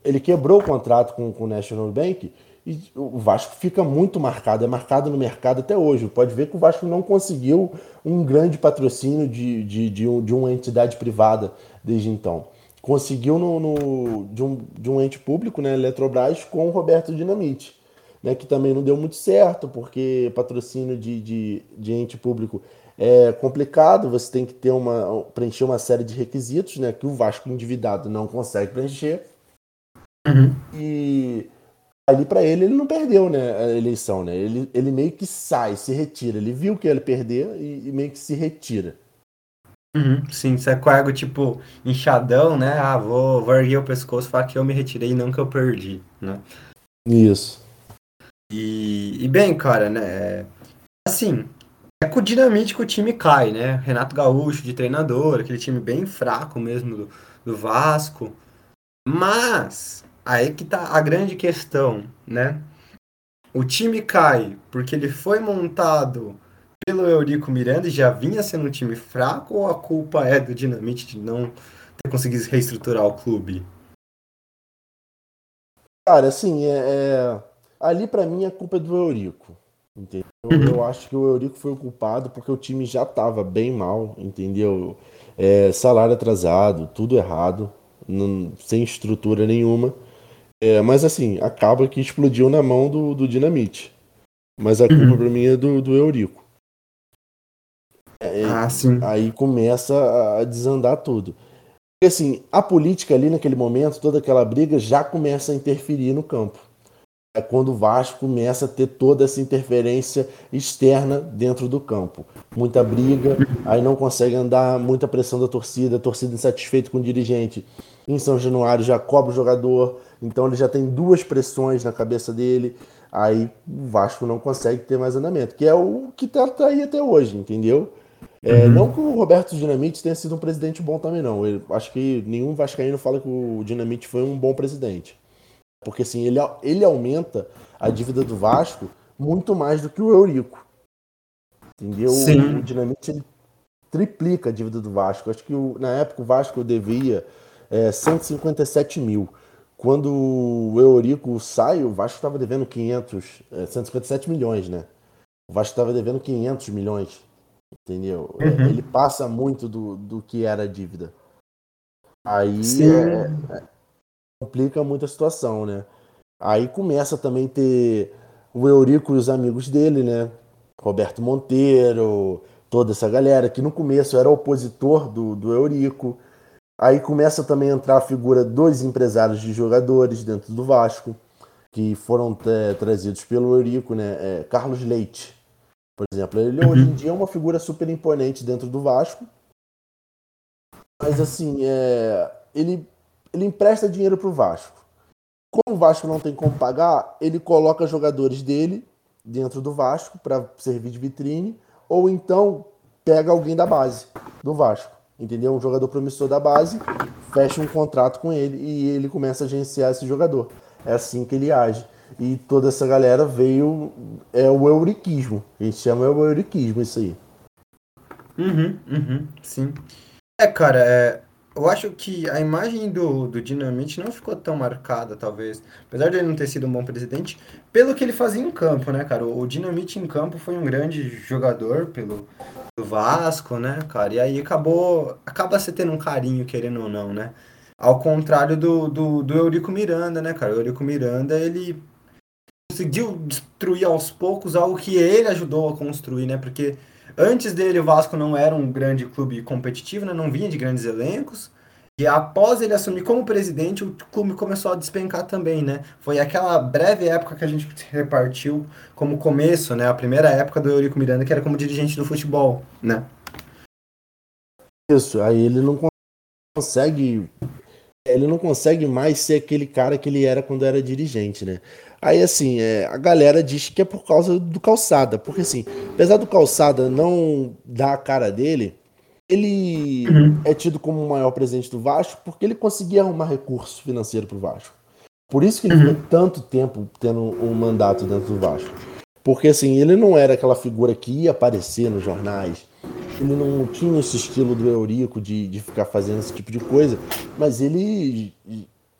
ele quebrou o contrato com, com o National Bank e o Vasco fica muito marcado, é marcado no mercado até hoje. Pode ver que o Vasco não conseguiu um grande patrocínio de, de, de, um, de uma entidade privada desde então. Conseguiu no, no, de, um, de um ente público, né, Eletrobras, com o Roberto Dinamite, né, que também não deu muito certo, porque patrocínio de, de, de ente público é complicado, você tem que ter uma, preencher uma série de requisitos né, que o Vasco endividado não consegue preencher. Uhum. E ali para ele ele não perdeu né, a eleição, né? Ele, ele meio que sai, se retira. Ele viu que ele perder e, e meio que se retira. Uhum, sim, isso é com algo tipo inchadão, né? Ah, vou, vou erguer o pescoço e falar que eu me retirei e não que eu perdi, né? Isso. E, e bem, cara, né? Assim, é com o dinamite que o time cai, né? Renato Gaúcho de treinador, aquele time bem fraco mesmo do, do Vasco. Mas aí que tá a grande questão, né? O time cai porque ele foi montado pelo Eurico Miranda e já vinha sendo um time fraco ou a culpa é do Dinamite de não ter conseguido reestruturar o clube? Cara, assim, é, é... ali para mim a culpa é do Eurico. Entendeu? Uhum. Eu acho que o Eurico foi o culpado porque o time já tava bem mal, entendeu? É, salário atrasado, tudo errado, não, sem estrutura nenhuma. É, mas assim, acaba que explodiu na mão do, do Dinamite. Mas a culpa uhum. pra mim é do, do Eurico. É, ah, sim. Aí começa a desandar tudo. Porque assim, a política ali naquele momento, toda aquela briga já começa a interferir no campo. É quando o Vasco começa a ter toda essa interferência externa dentro do campo. Muita briga, aí não consegue andar, muita pressão da torcida, torcida insatisfeita com o dirigente. Em São Januário já cobra o jogador, então ele já tem duas pressões na cabeça dele. Aí o Vasco não consegue ter mais andamento, que é o que está tá aí até hoje, entendeu? É, uhum. Não que o Roberto Dinamite tenha sido um presidente bom também, não. Eu acho que nenhum Vascaíno fala que o Dinamite foi um bom presidente. Porque assim, ele, ele aumenta a dívida do Vasco muito mais do que o Eurico. Entendeu? Sim. O Dinamite ele triplica a dívida do Vasco. Acho que o, na época o Vasco devia é, 157 mil. Quando o Eurico sai, o Vasco estava devendo 500, é, 157 milhões, né? O Vasco estava devendo 500 milhões, entendeu? Uhum. Ele passa muito do, do que era a dívida. Aí é, é, complica muito a situação, né? Aí começa também ter o Eurico e os amigos dele, né? Roberto Monteiro, toda essa galera, que no começo era opositor do, do Eurico. Aí começa também a entrar a figura dos empresários de jogadores dentro do Vasco, que foram é, trazidos pelo Eurico, né? É, Carlos Leite, por exemplo. Ele hoje em dia é uma figura super imponente dentro do Vasco. Mas assim, é, ele ele empresta dinheiro para o Vasco. Como o Vasco não tem como pagar, ele coloca jogadores dele dentro do Vasco para servir de vitrine, ou então pega alguém da base do Vasco, entendeu? Um jogador promissor da base, fecha um contrato com ele e ele começa a agenciar esse jogador. É assim que ele age. E toda essa galera veio. É o euriquismo. A gente chama o euriquismo isso aí. Uhum, uhum, sim. É, cara, é, eu acho que a imagem do, do Dinamite não ficou tão marcada, talvez. Apesar de ele não ter sido um bom presidente, pelo que ele fazia em campo, né, cara? O Dinamite em campo foi um grande jogador pelo, pelo Vasco, né, cara? E aí acabou. Acaba se tendo um carinho, querendo ou não, né? Ao contrário do, do, do Eurico Miranda, né, cara? O Eurico Miranda, ele conseguiu destruir aos poucos algo que ele ajudou a construir, né? Porque Antes dele, o Vasco não era um grande clube competitivo, né? não vinha de grandes elencos. E após ele assumir como presidente, o clube começou a despencar também, né? Foi aquela breve época que a gente repartiu como começo, né? A primeira época do Eurico Miranda, que era como dirigente do futebol, né? Isso, aí ele não consegue. Ele não consegue mais ser aquele cara que ele era quando era dirigente, né? Aí, assim, é, a galera diz que é por causa do calçada. Porque, assim, apesar do calçada não dar a cara dele, ele uhum. é tido como o maior presidente do Vasco porque ele conseguia arrumar recurso financeiro para o Vasco. Por isso que ele uhum. ficou tanto tempo tendo um mandato dentro do Vasco. Porque, assim, ele não era aquela figura que ia aparecer nos jornais. Ele não tinha esse estilo do Eurico de, de ficar fazendo esse tipo de coisa. Mas ele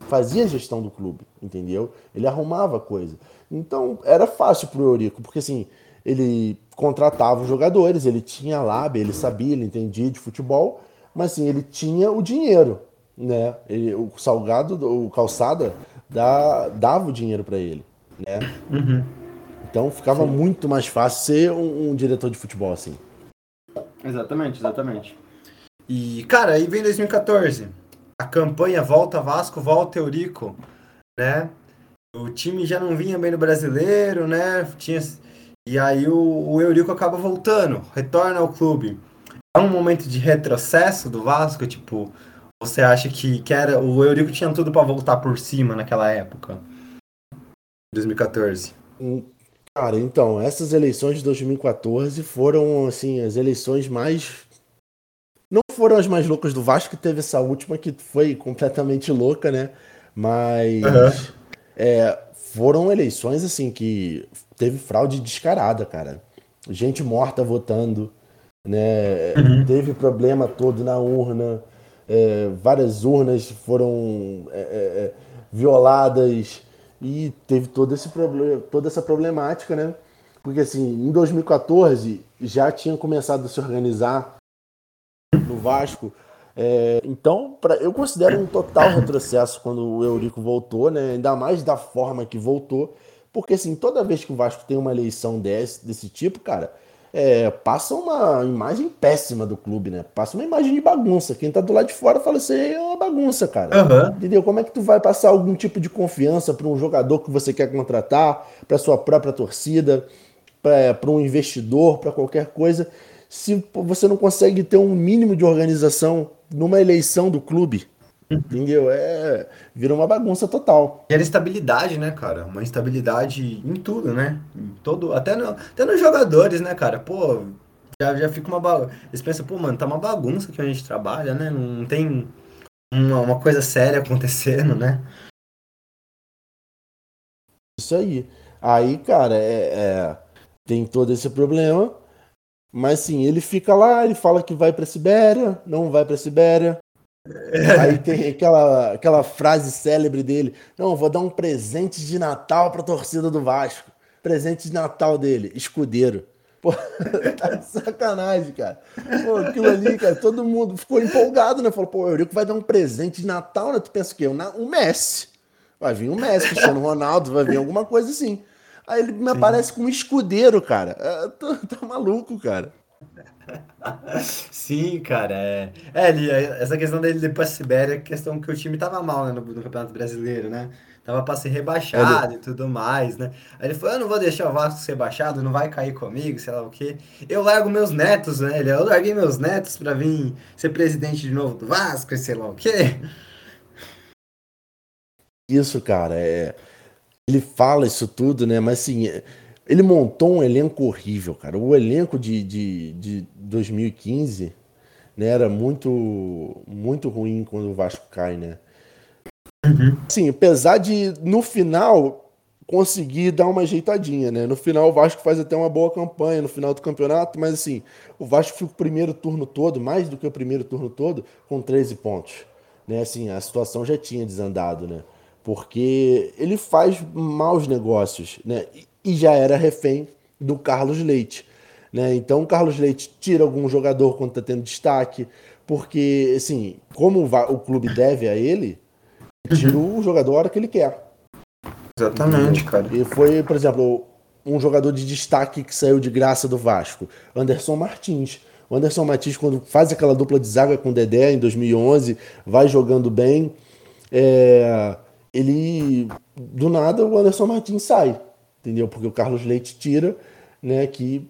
fazia a gestão do clube, entendeu? Ele arrumava coisa. Então era fácil pro Eurico, porque assim, ele contratava os jogadores, ele tinha lábia, ele sabia, ele entendia de futebol, mas assim, ele tinha o dinheiro, né? Ele, o Salgado, o Calçada, dá, dava o dinheiro para ele, né? Uhum. Então ficava Sim. muito mais fácil ser um, um diretor de futebol assim. Exatamente, exatamente. E, cara, aí vem 2014 a campanha volta Vasco, volta Eurico, né? O time já não vinha bem no brasileiro, né? Tinha... E aí o, o Eurico acaba voltando, retorna ao clube. É um momento de retrocesso do Vasco, tipo, você acha que, que era, o Eurico tinha tudo para voltar por cima naquela época? 2014. Cara, então, essas eleições de 2014 foram, assim, as eleições mais. Não foram as mais loucas do Vasco, que teve essa última que foi completamente louca, né? Mas. Uhum. É, foram eleições, assim, que teve fraude descarada, cara. Gente morta votando, né? Uhum. Teve problema todo na urna. É, várias urnas foram é, é, é violadas e teve todo esse problema, toda essa problemática, né? Porque assim, em 2014 já tinha começado a se organizar no Vasco. É, então, pra, eu considero um total retrocesso quando o Eurico voltou, né? Ainda mais da forma que voltou, porque assim, toda vez que o Vasco tem uma eleição desse, desse tipo, cara, é, passa uma imagem péssima do clube, né? Passa uma imagem de bagunça. Quem tá do lado de fora fala assim, é uma bagunça, cara. Uhum. Entendeu? Como é que tu vai passar algum tipo de confiança para um jogador que você quer contratar, para sua própria torcida, para um investidor, para qualquer coisa, se você não consegue ter um mínimo de organização numa eleição do clube? Entendeu? É, vira uma bagunça total. E era estabilidade, né, cara? Uma instabilidade em tudo, né? Em todo, até, no, até nos jogadores, né, cara? Pô, já, já fica uma bagunça. Eles pensam, pô, mano, tá uma bagunça que a gente trabalha, né? Não tem uma, uma coisa séria acontecendo, né? Isso aí. Aí, cara, é, é, tem todo esse problema. Mas sim, ele fica lá, ele fala que vai pra Sibéria, não vai pra Sibéria. Aí tem aquela, aquela frase célebre dele: Não, vou dar um presente de Natal pra torcida do Vasco. Presente de Natal dele, escudeiro. Pô, tá de sacanagem, cara. Pô, aquilo ali, cara, todo mundo ficou empolgado, né? Falou, pô, o Eurico vai dar um presente de Natal, né? Tu pensa o quê? Um, Messi. Vai vir um Messi, Cristiano Ronaldo, vai vir alguma coisa assim. Aí ele me Sim. aparece com um escudeiro, cara. É, tá, maluco, cara. Sim, cara. É, é ele, essa questão dele ir pra Sibéria é questão que o time tava mal né, no, no Campeonato Brasileiro, né? Tava pra ser rebaixado ele... e tudo mais, né? Aí ele falou: Eu não vou deixar o Vasco ser rebaixado, não vai cair comigo, sei lá o quê. Eu largo meus netos, né? Ele, eu larguei meus netos pra vir ser presidente de novo do Vasco, sei lá o quê. Isso, cara, é. Ele fala isso tudo, né? Mas assim, ele montou um elenco horrível, cara. O elenco de, de, de 2015 né, era muito, muito ruim quando o Vasco cai, né? Uhum. Sim, apesar de no final conseguir dar uma ajeitadinha, né? No final o Vasco faz até uma boa campanha no final do campeonato, mas assim, o Vasco fica o primeiro turno todo, mais do que o primeiro turno todo, com 13 pontos. Né? Assim, a situação já tinha desandado, né? Porque ele faz maus negócios, né? e já era refém do Carlos Leite. Né? Então o Carlos Leite tira algum jogador quando está tendo destaque, porque assim, como o clube deve a ele, tira o jogador a hora que ele quer. Exatamente, cara. E foi, por exemplo, um jogador de destaque que saiu de graça do Vasco, Anderson Martins. O Anderson Martins, quando faz aquela dupla de zaga com o Dedé em 2011, vai jogando bem. É, ele, do nada, o Anderson Martins sai entendeu? Porque o Carlos Leite tira, né, que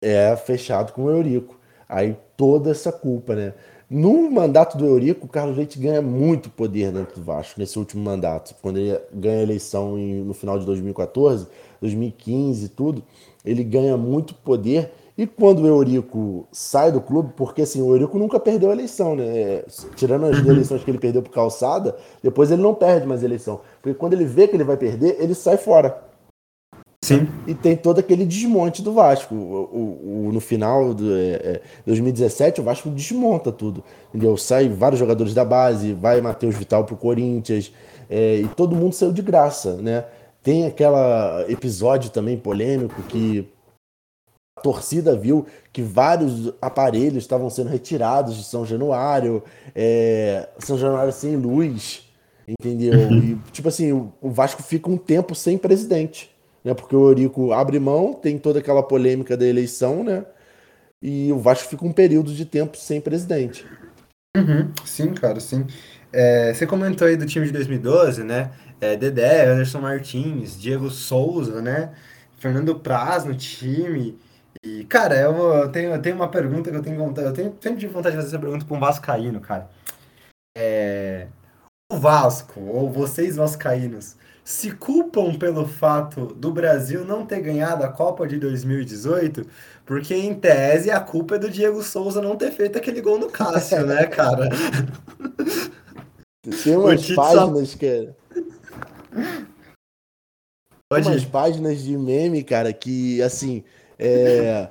é fechado com o Eurico. Aí toda essa culpa, né? No mandato do Eurico, o Carlos Leite ganha muito poder dentro do Vasco, nesse último mandato. Quando ele ganha a eleição no final de 2014, 2015 tudo, ele ganha muito poder. E quando o Eurico sai do clube, porque assim, o Eurico nunca perdeu a eleição, né? Tirando as uhum. eleições que ele perdeu por calçada, depois ele não perde mais a eleição. Porque quando ele vê que ele vai perder, ele sai fora. Sim. E tem todo aquele desmonte do Vasco. O, o, o no final de é, 2017, é, o Vasco desmonta tudo. Entendeu? Sai vários jogadores da base, vai Matheus Vital pro Corinthians, é, e todo mundo saiu de graça, né? Tem aquele episódio também polêmico que torcida viu que vários aparelhos estavam sendo retirados de São Januário, é, São Januário sem luz, entendeu? Uhum. E, tipo assim, o Vasco fica um tempo sem presidente né? Porque o Eurico abre mão, tem toda aquela polêmica da eleição, né? E o Vasco fica um período de tempo sem presidente. Uhum, sim, cara, sim. É, você comentou aí do time de 2012, né? É, Dedé, Anderson Martins, Diego Souza, né? Fernando Praz no time. E, cara, eu, tenho, eu tenho uma pergunta que eu tenho vontade. Eu tenho sempre tive vontade de fazer essa pergunta para um Vascaíno, cara. É, o Vasco, ou vocês Vascaínos, se culpam pelo fato do Brasil não ter ganhado a Copa de 2018, porque em tese a culpa é do Diego Souza não ter feito aquele gol no Cássio, né, cara? Tem umas páginas só... que. É Pode umas páginas de meme, cara, que assim. É...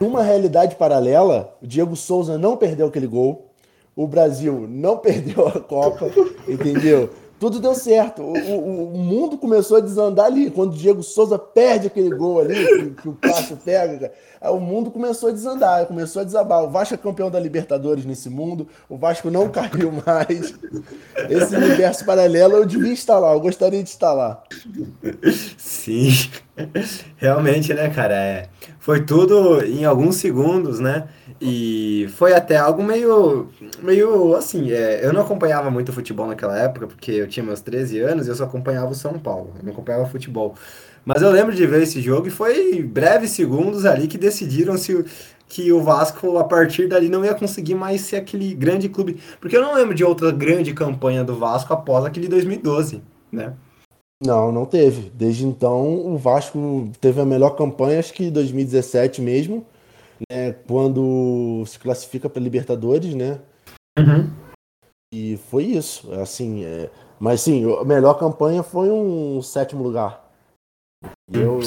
Numa realidade paralela, o Diego Souza não perdeu aquele gol. O Brasil não perdeu a Copa, entendeu? tudo deu certo. O, o, o, mundo começou a desandar ali. Quando o Diego Souza perde aquele gol ali, que, que o Cássio pega, o mundo começou a desandar, começou a desabar. O Vasco é campeão da Libertadores nesse mundo, o Vasco não caiu mais. Esse universo paralelo eu devia estar lá, eu gostaria de estar lá. Sim, realmente, né, cara? É, foi tudo em alguns segundos, né? E foi até algo meio, meio assim, é, eu não acompanhava muito futebol naquela época, porque eu tinha meus 13 anos e eu só acompanhava o São Paulo, eu não acompanhava futebol. Mas eu lembro de ver esse jogo e foi breves segundos ali que decidiram se que o Vasco, a partir dali, não ia conseguir mais ser aquele grande clube. Porque eu não lembro de outra grande campanha do Vasco após aquele 2012, né? Não, não teve. Desde então, o Vasco teve a melhor campanha, acho que 2017 mesmo né, quando se classifica para Libertadores, né? Uhum. E foi isso, assim, é... mas sim, a melhor campanha foi um sétimo lugar. Eu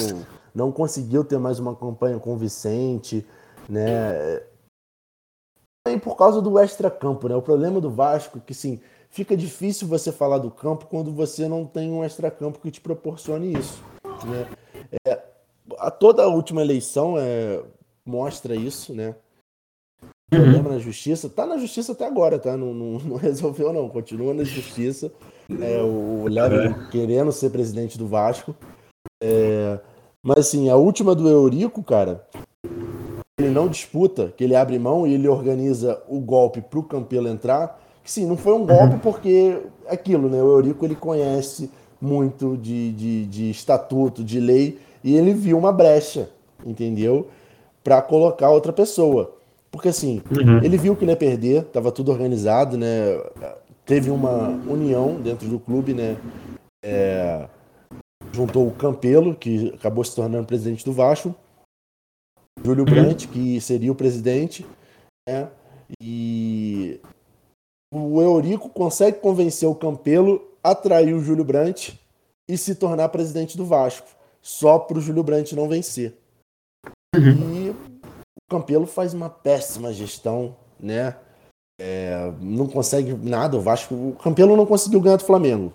não conseguiu ter mais uma campanha convincente, né? E por causa do extra-campo, né? O problema do Vasco é que, sim, fica difícil você falar do campo quando você não tem um extra-campo que te proporcione isso, né? É, a toda a última eleição, é, mostra isso, né? Uhum. Problema na justiça. Tá na justiça até agora, tá? Não, não, não resolveu, não. Continua na justiça. É, o Léo é. querendo ser presidente do Vasco. É, mas assim, a última do Eurico, cara, ele não disputa, que ele abre mão e ele organiza o golpe pro Campelo entrar. Que sim, não foi um golpe uhum. porque aquilo, né? O Eurico ele conhece muito de, de, de estatuto, de lei, e ele viu uma brecha, entendeu? para colocar outra pessoa. Porque assim, uhum. ele viu que ele ia perder, estava tudo organizado, né? Teve uma união dentro do clube, né? É, juntou o Campelo, que acabou se tornando presidente do Vasco, Júlio uhum. Brandt, que seria o presidente, né? E o Eurico consegue convencer o Campelo a trair o Júlio Brandt e se tornar presidente do Vasco, só para o Júlio Brandt não vencer. Uhum. E o Campelo faz uma péssima gestão, né? É, não consegue nada. O Vasco, o Campelo não conseguiu ganhar do Flamengo.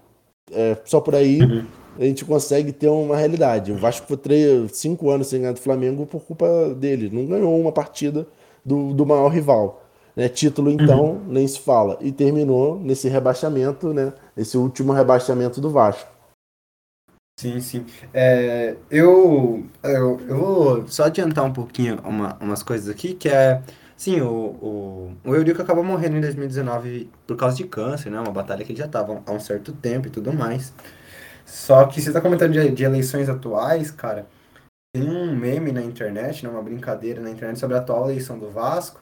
É, só por aí uhum. a gente consegue ter uma realidade. O Vasco foi três, cinco anos sem ganhar do Flamengo por culpa dele. Não ganhou uma partida do, do maior rival. Né? Título, então, nem se fala. E terminou nesse rebaixamento, né? Esse último rebaixamento do Vasco. Sim, sim. É, eu, eu, eu vou só adiantar um pouquinho uma, umas coisas aqui, que é, sim, o, o, o Eurico acabou morrendo em 2019 por causa de câncer, né? Uma batalha que ele já estava há um certo tempo e tudo mais. Só que você está comentando de, de eleições atuais, cara, tem um meme na internet, né, uma brincadeira na internet sobre a atual eleição do Vasco,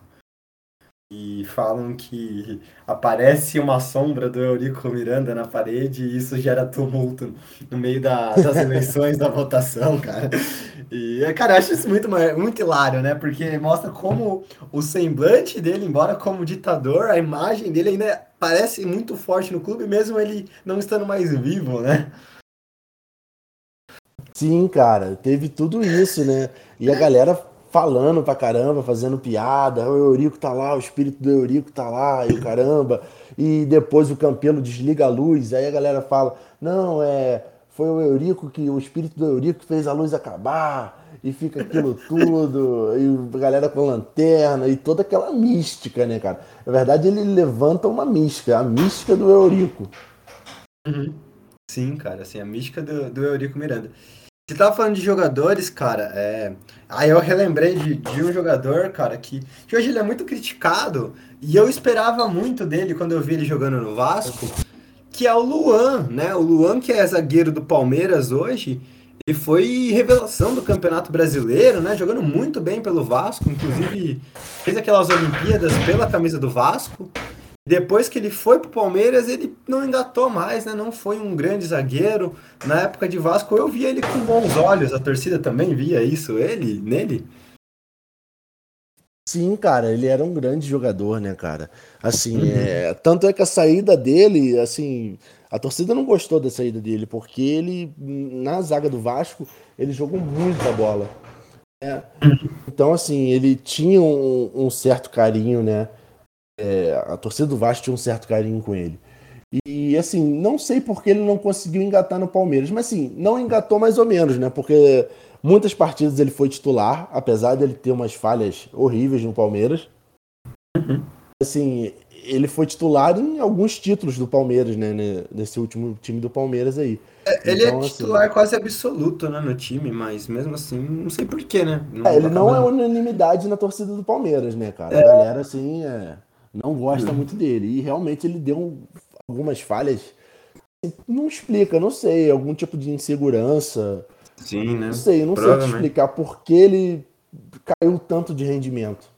e falam que aparece uma sombra do Eurico Miranda na parede e isso gera tumulto no meio da, das eleições, da votação, cara. E, cara, eu acho isso muito, muito hilário, né? Porque mostra como o semblante dele, embora como ditador, a imagem dele ainda parece muito forte no clube, mesmo ele não estando mais vivo, né? Sim, cara, teve tudo isso, né? E a galera falando pra caramba, fazendo piada, o Eurico tá lá, o espírito do Eurico tá lá, e o caramba, e depois o Campelo desliga a luz, aí a galera fala, não, é, foi o Eurico que, o espírito do Eurico fez a luz acabar, e fica aquilo tudo, e a galera com lanterna, e toda aquela mística, né, cara? Na verdade, ele levanta uma mística, a mística do Eurico. Uhum. Sim, cara, assim, a mística do, do Eurico Miranda. Você tava falando de jogadores, cara, é... Aí eu relembrei de, de um jogador, cara, que, que hoje ele é muito criticado, e eu esperava muito dele quando eu vi ele jogando no Vasco, que é o Luan, né? O Luan, que é zagueiro do Palmeiras hoje, ele foi revelação do Campeonato Brasileiro, né? Jogando muito bem pelo Vasco, inclusive fez aquelas Olimpíadas pela camisa do Vasco. Depois que ele foi pro Palmeiras, ele não engatou mais, né? Não foi um grande zagueiro. Na época de Vasco, eu via ele com bons olhos. A torcida também via isso, ele, nele. Sim, cara, ele era um grande jogador, né, cara? Assim, uhum. é, tanto é que a saída dele, assim, a torcida não gostou da saída dele, porque ele, na zaga do Vasco, ele jogou muita bola. Né? Então, assim, ele tinha um, um certo carinho, né? É, a torcida do Vasco tinha um certo carinho com ele. E, assim, não sei por que ele não conseguiu engatar no Palmeiras, mas, assim, não engatou mais ou menos, né? Porque Muitas partidas ele foi titular, apesar dele ter umas falhas horríveis no Palmeiras. Uhum. Assim, ele foi titular em alguns títulos do Palmeiras, né? Nesse último time do Palmeiras aí. É, ele é então, é titular assim, quase absoluto né, no time, mas mesmo assim, não sei porquê, né? Não é, ele não é unanimidade na torcida do Palmeiras, né, cara? É. A galera, assim, é, não gosta muito dele. E realmente ele deu algumas falhas. Não explica, não sei, algum tipo de insegurança Sim, né? Não sei, não sei te explicar por que ele caiu tanto de rendimento.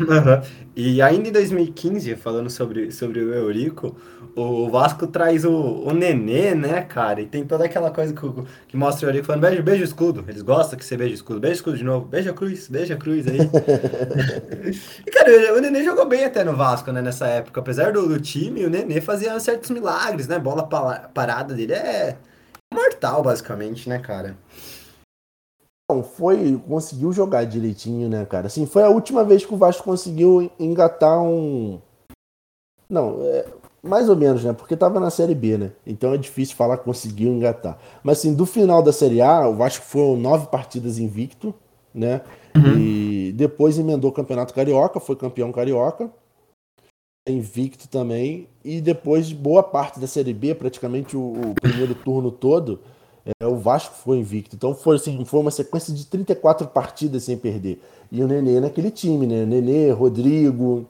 Uhum. E ainda em 2015, falando sobre, sobre o Eurico, o Vasco traz o, o Nenê, né, cara? E tem toda aquela coisa que, que mostra o Eurico falando: beijo, beijo escudo. Eles gostam que você beija escudo. Beijo escudo de novo. Beija cruz, beija cruz aí. e, cara, o Nenê jogou bem até no Vasco, né, nessa época. Apesar do, do time, o Nenê fazia certos milagres, né? Bola parada dele é mortal, basicamente, né, cara? Não, foi. Conseguiu jogar direitinho, né, cara? Assim, foi a última vez que o Vasco conseguiu engatar um. Não, é, mais ou menos, né? Porque tava na Série B, né? Então é difícil falar que conseguiu engatar. Mas assim, do final da Série A, o Vasco foi nove partidas invicto, né? Uhum. E depois emendou o Campeonato Carioca, foi campeão carioca invicto também. E depois de boa parte da Série B, praticamente o, o primeiro turno todo, é, o Vasco foi invicto. Então foi, assim, foi uma sequência de 34 partidas sem perder. E o Nenê naquele time, né? Nenê, Rodrigo,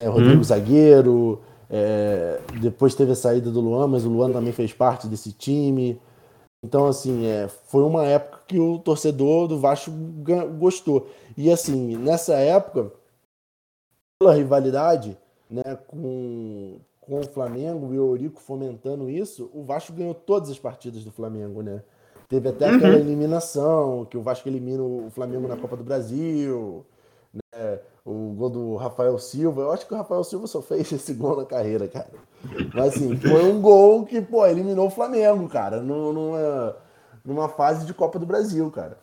né? Rodrigo hum. Zagueiro. É, depois teve a saída do Luan, mas o Luan também fez parte desse time. Então, assim, é, foi uma época que o torcedor do Vasco gostou. E, assim, nessa época, pela rivalidade né, com, com o Flamengo e o Eurico fomentando isso, o Vasco ganhou todas as partidas do Flamengo, né? Teve até uhum. aquela eliminação, que o Vasco elimina o Flamengo na Copa do Brasil, né? O gol do Rafael Silva. Eu acho que o Rafael Silva só fez esse gol na carreira, cara. Mas assim, foi um gol que, pô, eliminou o Flamengo, cara, numa, numa fase de Copa do Brasil, cara.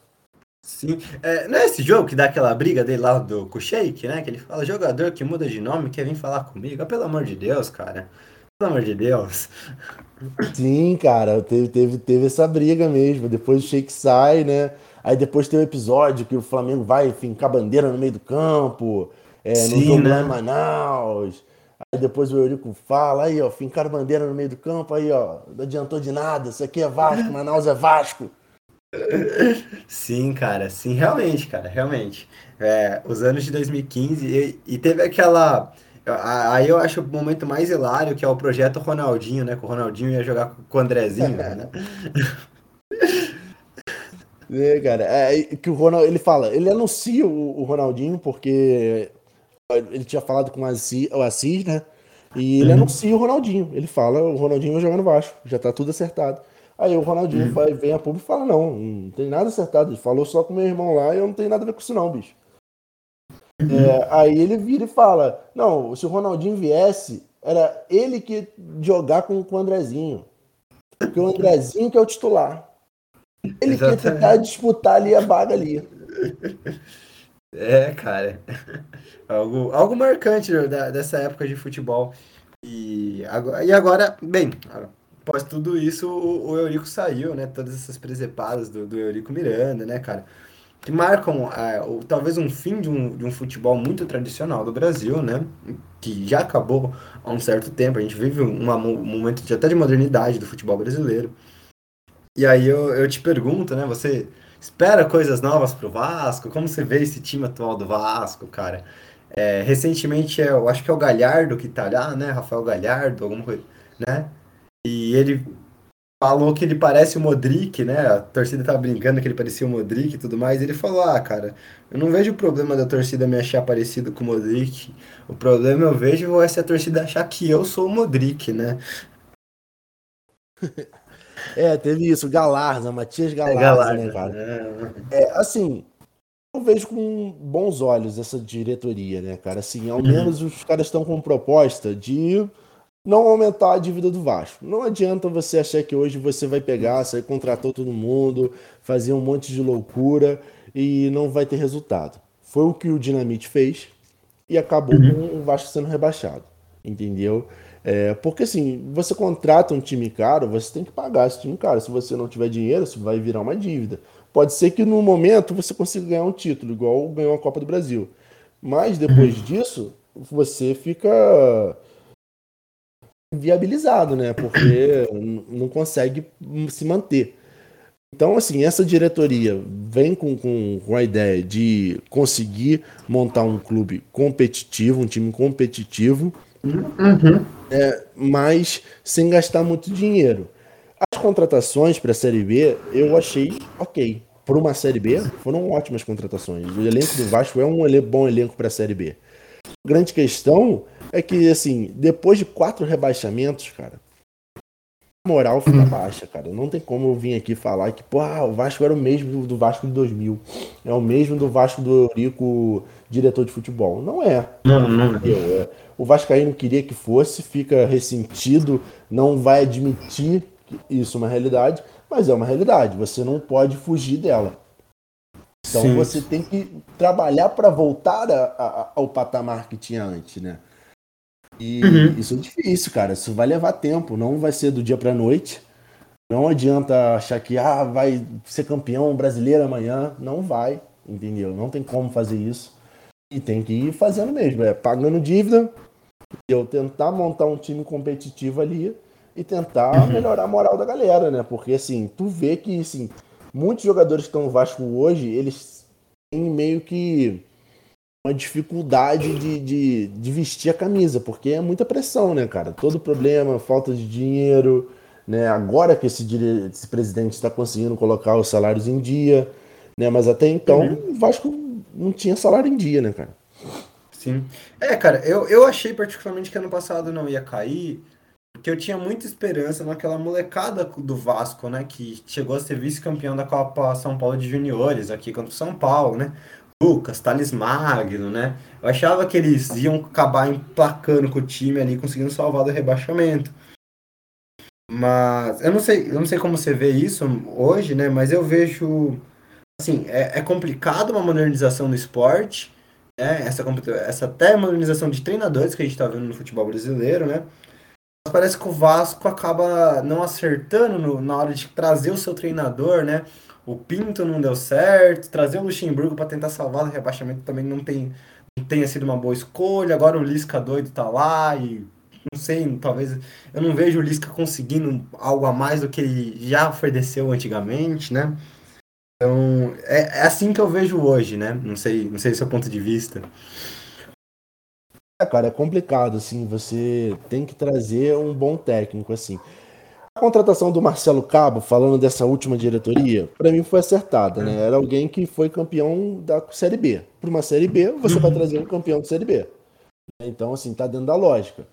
Sim. É, não é esse jogo que dá aquela briga dele lá do, com o Sheik, né? Que ele fala, jogador que muda de nome quer vir falar comigo. Ah, pelo amor de Deus, cara. Pelo amor de Deus. Sim, cara, teve, teve, teve essa briga mesmo. Depois o Sheik sai, né? Aí depois tem o um episódio que o Flamengo vai fincar bandeira no meio do campo, é, Sim, no jogo né? lá em Manaus. Aí depois o Eurico fala, aí, ó, fincar bandeira no meio do campo, aí, ó, não adiantou de nada, isso aqui é Vasco, Manaus é Vasco. Sim, cara, sim, realmente, cara, realmente. É, os anos de 2015 e, e teve aquela. Aí eu acho o momento mais hilário, que é o projeto Ronaldinho, né? Que o Ronaldinho ia jogar com o Andrezinho, né? É, cara, é, que o Ronald, ele fala, ele anuncia o, o, Ronaldinho porque ele tinha falado com o Assis, o Assis né? E ele uhum. anuncia o Ronaldinho. Ele fala, o Ronaldinho vai jogar no Vasco, já tá tudo acertado. Aí o Ronaldinho uhum. vai, vem a público e fala: não, não tem nada acertado. Ele falou só com meu irmão lá e eu não tenho nada a ver com isso, não, bicho. Uhum. É, aí ele vira e fala: não, se o Ronaldinho viesse, era ele que jogar com, com o Andrezinho. Porque o Andrezinho que é o titular. Ele quer tentar disputar ali a vaga ali. É, cara. Algo, algo marcante da, dessa época de futebol. E agora, e agora bem, após tudo isso, o, o Eurico saiu, né? Todas essas presepadas do, do Eurico Miranda, né, cara? Que marcam é, o, talvez um fim de um, de um futebol muito tradicional do Brasil, né? Que já acabou há um certo tempo. A gente vive um, momento de, até de modernidade do futebol brasileiro. E aí eu, eu te pergunto, né? Você espera coisas novas pro Vasco? Como você vê esse time atual do Vasco, cara? É, recentemente, é, eu acho que é o Galhardo que tá lá, né? Rafael Galhardo, alguma coisa, né? E ele falou que ele parece o Modric, né? A torcida tava brincando que ele parecia o Modric e tudo mais. Ele falou: Ah, cara, eu não vejo o problema da torcida me achar parecido com o Modric. O problema eu vejo é se a torcida achar que eu sou o Modric, né? É, teve isso, Galarza, Matias Galarza, é Galarza né, cara? É. é, assim, eu vejo com bons olhos essa diretoria, né, cara? Assim, ao uhum. menos os caras estão com proposta de não aumentar a dívida do Vasco. Não adianta você achar que hoje você vai pegar, sair contratou todo mundo, fazer um monte de loucura e não vai ter resultado. Foi o que o Dinamite fez e acabou uhum. com o Vasco sendo rebaixado, entendeu? É, porque assim, você contrata um time caro, você tem que pagar esse time caro. Se você não tiver dinheiro, isso vai virar uma dívida. Pode ser que no momento você consiga ganhar um título, igual ganhou a Copa do Brasil. Mas depois uhum. disso, você fica viabilizado, né? Porque não consegue se manter. Então, assim, essa diretoria vem com, com, com, a ideia de conseguir montar um clube competitivo, um time competitivo, uhum. é, mas sem gastar muito dinheiro. As contratações para a Série B eu achei ok. Para uma Série B, foram ótimas contratações. O elenco do Vasco é um bom elenco para a Série B. A grande questão é que, assim, depois de quatro rebaixamentos, cara, a moral fica uhum. baixa, cara. Não tem como eu vir aqui falar que, pô, ah, o Vasco era o mesmo do Vasco de 2000. É o mesmo do Vasco do Eurico, diretor de futebol. Não é. Não, não é. O Vascaíno queria que fosse, fica ressentido, não vai admitir isso é uma realidade, mas é uma realidade. Você não pode fugir dela. Então Sim. você tem que trabalhar para voltar a, a, ao patamar que tinha antes, né? E uhum. isso é difícil, cara. Isso vai levar tempo, não vai ser do dia para noite. Não adianta achar que ah, vai ser campeão brasileiro amanhã. Não vai, entendeu? Não tem como fazer isso. E tem que ir fazendo mesmo, é pagando dívida, eu tentar montar um time competitivo ali e tentar uhum. melhorar a moral da galera, né? Porque assim, tu vê que assim, muitos jogadores que estão no Vasco hoje, eles têm meio que uma dificuldade de, de, de, vestir a camisa, porque é muita pressão, né, cara? Todo problema, falta de dinheiro, né? Agora que esse, esse presidente está conseguindo colocar os salários em dia, né? Mas até então uhum. o Vasco não tinha salário em dia, né, cara? Sim. É, cara, eu, eu achei particularmente que ano passado não ia cair, porque eu tinha muita esperança naquela molecada do Vasco, né? Que chegou a ser vice-campeão da Copa São Paulo de Juniores aqui contra o São Paulo, né? Lucas, Thales Magno, né? Eu achava que eles iam acabar emplacando com o time ali, conseguindo salvar do rebaixamento. Mas eu não sei, eu não sei como você vê isso hoje, né? Mas eu vejo assim, é, é complicado uma modernização do esporte, né? Essa, essa até modernização de treinadores que a gente está vendo no futebol brasileiro, né? Mas parece que o Vasco acaba não acertando no, na hora de trazer o seu treinador, né? O Pinto não deu certo, trazer o Luxemburgo para tentar salvar o rebaixamento também não tem não tenha sido uma boa escolha. Agora o Lisca doido tá lá e não sei, talvez eu não vejo o Lisca conseguindo algo a mais do que ele já ofereceu antigamente, né? Então, é, é assim que eu vejo hoje, né? Não sei, não sei o seu ponto de vista. É, cara, é complicado, assim, você tem que trazer um bom técnico, assim. A contratação do Marcelo Cabo, falando dessa última diretoria, para mim foi acertada, né? Era alguém que foi campeão da Série B. Para uma Série B, você vai trazer um campeão de Série B. Então, assim, tá dentro da lógica.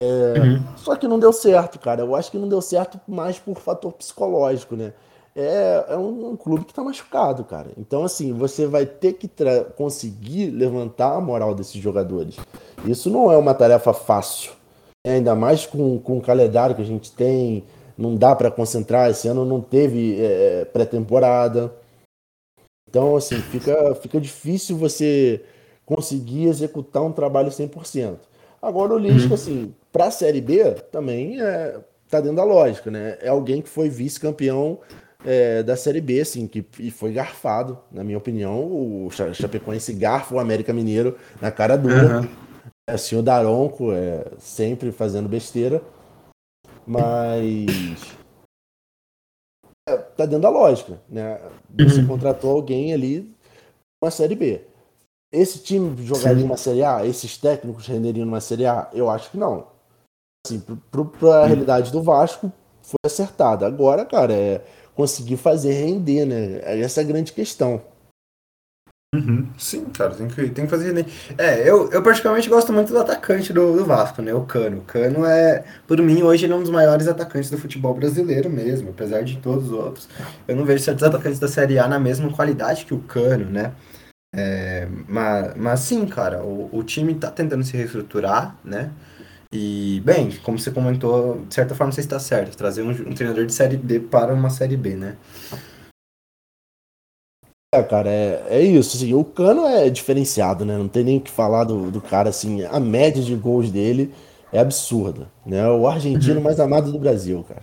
É... Uhum. Só que não deu certo, cara. Eu acho que não deu certo mais por fator psicológico, né? É, é um, um clube que tá machucado, cara. Então, assim, você vai ter que conseguir levantar a moral desses jogadores. Isso não é uma tarefa fácil ainda mais com, com o calendário que a gente tem, não dá para concentrar. Esse ano não teve é, é, pré-temporada. Então, assim, fica, fica difícil você conseguir executar um trabalho 100%. Agora, o Lisca, uhum. assim, para a Série B, também é, tá dentro da lógica, né? É alguém que foi vice-campeão é, da Série B, assim, que e foi garfado, na minha opinião. O Chapecoense garfa o América Mineiro na cara dura. Uhum. Assim, o Daronco é sempre fazendo besteira, mas é, tá dentro da lógica, né? Você uhum. contratou alguém ali uma série B. Esse time jogaria uma série A? Esses técnicos renderiam numa série A? Eu acho que não. Assim, para a realidade do Vasco, foi acertada. Agora, cara, é conseguir fazer render, né? Essa é a grande questão. Uhum. Sim, cara, tem que, tem que fazer render. É, eu, eu particularmente gosto muito do atacante do, do Vasco, né? O Cano. O Cano é, por mim, hoje ele é um dos maiores atacantes do futebol brasileiro mesmo, apesar de todos os outros. Eu não vejo certos atacantes da Série A na mesma qualidade que o Cano, né? É, mas, mas sim, cara, o, o time tá tentando se reestruturar, né? E, bem, como você comentou, de certa forma você está certo, trazer um, um treinador de Série D para uma Série B, né? É, cara, é, é isso. Assim, o Cano é diferenciado, né? Não tem nem o que falar do, do cara, assim. A média de gols dele é absurda, né? O argentino uhum. mais amado do Brasil, cara.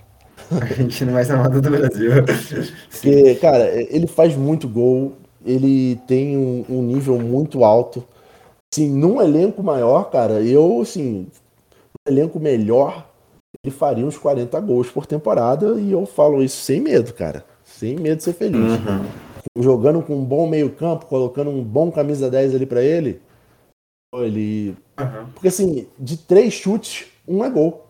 Argentino mais amado do Brasil. Porque, cara, ele faz muito gol, ele tem um, um nível muito alto. Assim, num elenco maior, cara, eu, assim, um elenco melhor, ele faria uns 40 gols por temporada e eu falo isso sem medo, cara. Sem medo de ser feliz. Uhum. Jogando com um bom meio-campo, colocando um bom camisa 10 ali para ele. Ele. Uhum. Porque assim, de três chutes, um é gol.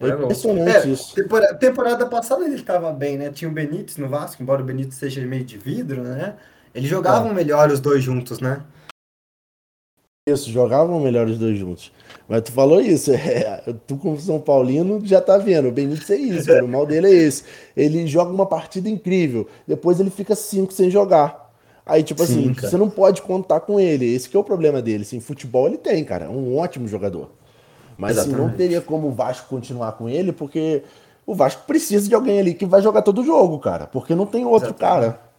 É, é impressionante é, isso. Temporada, temporada, passada ele estava bem, né? Tinha o Benítez no Vasco, embora o Benítez seja meio de vidro, né? Eles jogavam é. melhor os dois juntos, né? Isso, jogavam melhor os dois juntos. Mas tu falou isso, é, tu como São Paulino já tá vendo, o Benítez é isso, cara, o mal dele é esse. Ele joga uma partida incrível, depois ele fica cinco sem jogar. Aí, tipo Sim, assim, cara. você não pode contar com ele, esse que é o problema dele. Assim, futebol ele tem, cara, é um ótimo jogador. Mas assim, não teria como o Vasco continuar com ele, porque o Vasco precisa de alguém ali que vai jogar todo o jogo, cara, porque não tem outro Exatamente. cara.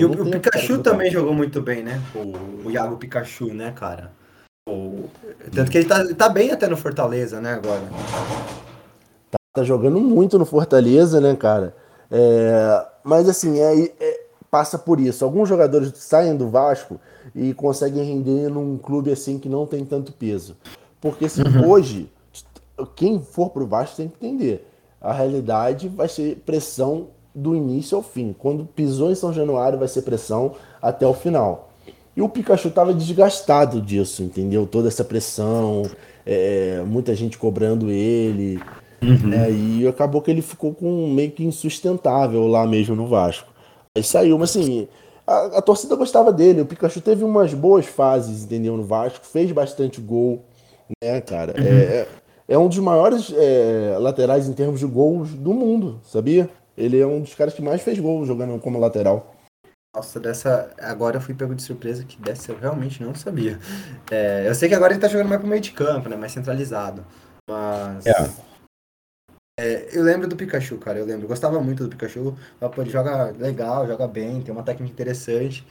E o, o Pikachu também jogou muito bem, né? O, o Iago Pikachu, né, cara? O... Tanto que ele tá, tá bem até no Fortaleza, né, agora. Tá, tá jogando muito no Fortaleza, né, cara? É... Mas assim, é, é, passa por isso. Alguns jogadores saem do Vasco e conseguem render num clube assim que não tem tanto peso. Porque assim, uhum. hoje, quem for pro Vasco tem que entender. A realidade vai ser pressão do início ao fim. Quando pisou em São Januário, vai ser pressão até o final. E o Pikachu estava desgastado disso, entendeu? Toda essa pressão, é, muita gente cobrando ele. Uhum. É, e acabou que ele ficou com meio que insustentável lá mesmo no Vasco. Aí saiu, mas assim, a, a, torcida gostava dele. O Pikachu teve umas boas fases, entendeu? No Vasco, fez bastante gol, né, cara? Uhum. É, é um dos maiores é, laterais em termos de gols do mundo, sabia? Ele é um dos caras que mais fez gol jogando como lateral. Nossa, dessa. Agora eu fui pego de surpresa que dessa eu realmente não sabia. É, eu sei que agora ele tá jogando mais pro meio de campo, né? Mais centralizado. Mas. É. É, eu lembro do Pikachu, cara. Eu lembro. Eu gostava muito do Pikachu. Ele joga legal, joga bem, tem uma técnica interessante.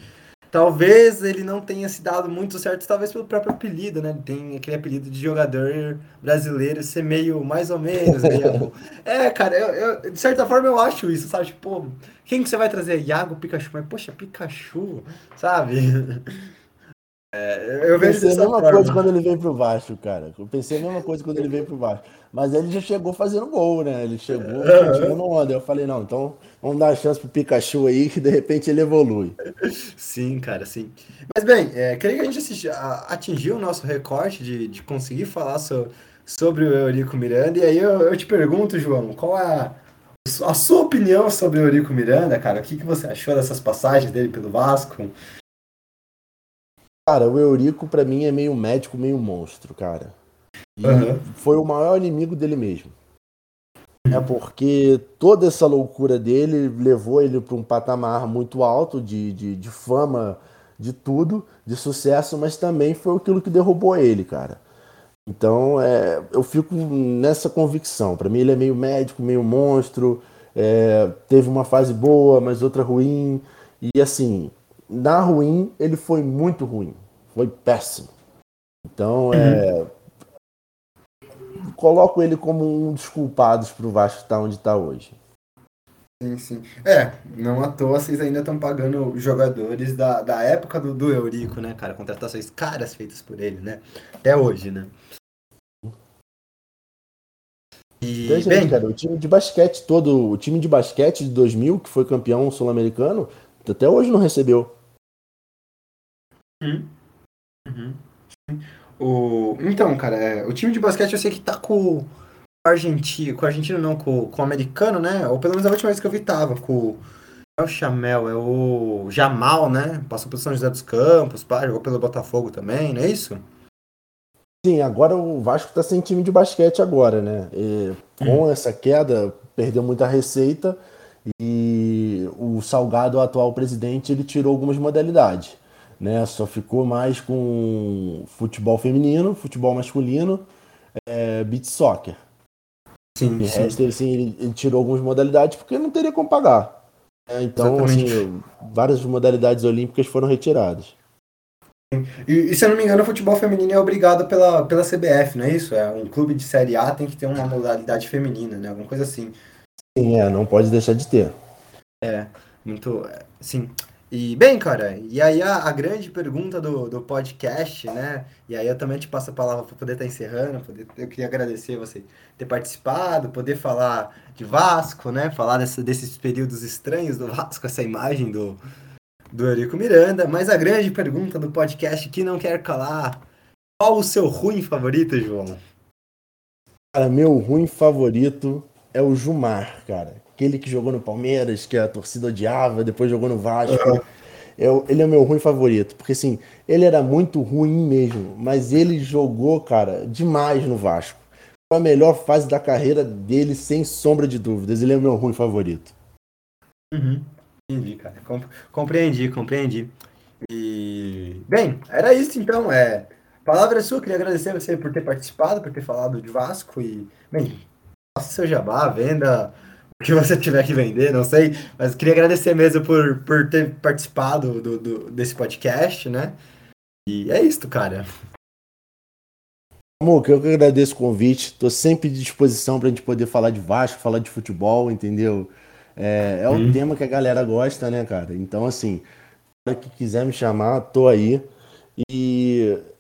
Talvez ele não tenha se dado muito certo, talvez pelo próprio apelido, né? Tem aquele apelido de jogador brasileiro ser meio mais ou menos. É, cara, eu, eu, de certa forma eu acho isso, sabe? Tipo, quem que você vai trazer? Iago, Pikachu? Mas, poxa, Pikachu, sabe? É, eu pensei a mesma forma. coisa quando ele veio pro Vasco, cara. Eu pensei a mesma coisa quando ele veio pro Vasco. Mas ele já chegou fazendo gol, né? Ele chegou tirando onda. Eu falei, não, então vamos dar a chance pro Pikachu aí, que de repente ele evolui. Sim, cara, sim. Mas bem, é, creio que a gente assisti, a, atingiu o nosso recorte de, de conseguir falar so, sobre o Eurico Miranda. E aí eu, eu te pergunto, João, qual a, a sua opinião sobre o Eurico Miranda, cara? O que, que você achou dessas passagens dele pelo Vasco? Cara, o Eurico para mim é meio médico, meio monstro, cara. E uhum. foi o maior inimigo dele mesmo. É porque toda essa loucura dele levou ele para um patamar muito alto de, de, de, fama, de tudo, de sucesso, mas também foi aquilo que derrubou ele, cara. Então é, eu fico nessa convicção. Para mim ele é meio médico, meio monstro. É, teve uma fase boa, mas outra ruim. E assim, na ruim, ele foi muito ruim. Foi péssimo. Então, uhum. é. Coloco ele como um dos culpados para o Vasco estar onde está hoje. Sim, sim. É, não à toa vocês ainda estão pagando jogadores da, da época do, do Eurico, né, cara? Contratações caras feitas por ele, né? Até hoje, né? E, então, bem... cara, o time de basquete todo, o time de basquete de 2000, que foi campeão sul-americano, até hoje não recebeu. Uhum. Uhum. O... Então, cara, é, o time de basquete eu sei que tá com, argentino, com o argentino não, com, com o americano, né? Ou pelo menos a última vez que eu vi tava com é o Chamel, é o Jamal, né? Passou pelo São José dos Campos, pá, jogou pelo Botafogo também, não é isso? Sim, agora o Vasco tá sem time de basquete agora, né? E com hum. essa queda, perdeu muita receita e o Salgado, o atual presidente, ele tirou algumas modalidades, né? Só ficou mais com futebol feminino, futebol masculino, é, beat soccer. Sim, e sim. Resto, assim, ele, ele tirou algumas modalidades porque não teria como pagar. É, então, assim, várias modalidades olímpicas foram retiradas. E, e, se eu não me engano, o futebol feminino é obrigado pela, pela CBF, não é isso? É um clube de Série A tem que ter uma modalidade feminina, né? Alguma coisa assim. Sim, é, não pode deixar de ter. É, muito. Sim. E, bem, cara, e aí a, a, grande pergunta do, do podcast, né? E aí eu também te passo a palavra para poder estar tá encerrando. Poder, eu queria agradecer você ter participado, poder falar de Vasco, né? Falar dessa, desses períodos estranhos do Vasco, essa imagem do, do Eurico Miranda. Mas a grande pergunta do podcast que não quer calar: qual o seu ruim favorito, João? Cara, meu ruim favorito é o Jumar, cara aquele que jogou no Palmeiras, que a torcida odiava, depois jogou no Vasco. Uhum. Eu, ele é o meu ruim favorito, porque assim, ele era muito ruim mesmo, mas ele jogou, cara, demais no Vasco. Foi a melhor fase da carreira dele, sem sombra de dúvidas. Ele é o meu ruim favorito. Uhum. Entendi, cara. compreendi, compreendi. E. Bem, era isso então. É... A palavra é sua, queria agradecer você por ter participado, por ter falado de Vasco e. Bem, faça seu jabá, venda que você tiver que vender, não sei. Mas queria agradecer mesmo por, por ter participado do, do, desse podcast, né? E é isso, cara. Amor, eu que agradeço o convite. Tô sempre à disposição para a gente poder falar de Vasco, falar de futebol, entendeu? É, é um hum. tema que a galera gosta, né, cara? Então, assim, para que quiser me chamar, tô aí. E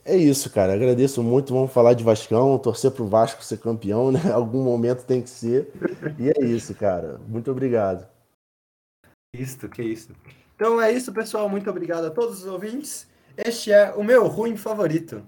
é isso, cara. Agradeço muito. Vamos falar de Vascão, torcer pro Vasco ser campeão, né? Algum momento tem que ser. E é isso, cara. Muito obrigado. Isso, que isso. Então é isso, pessoal. Muito obrigado a todos os ouvintes. Este é o meu ruim favorito.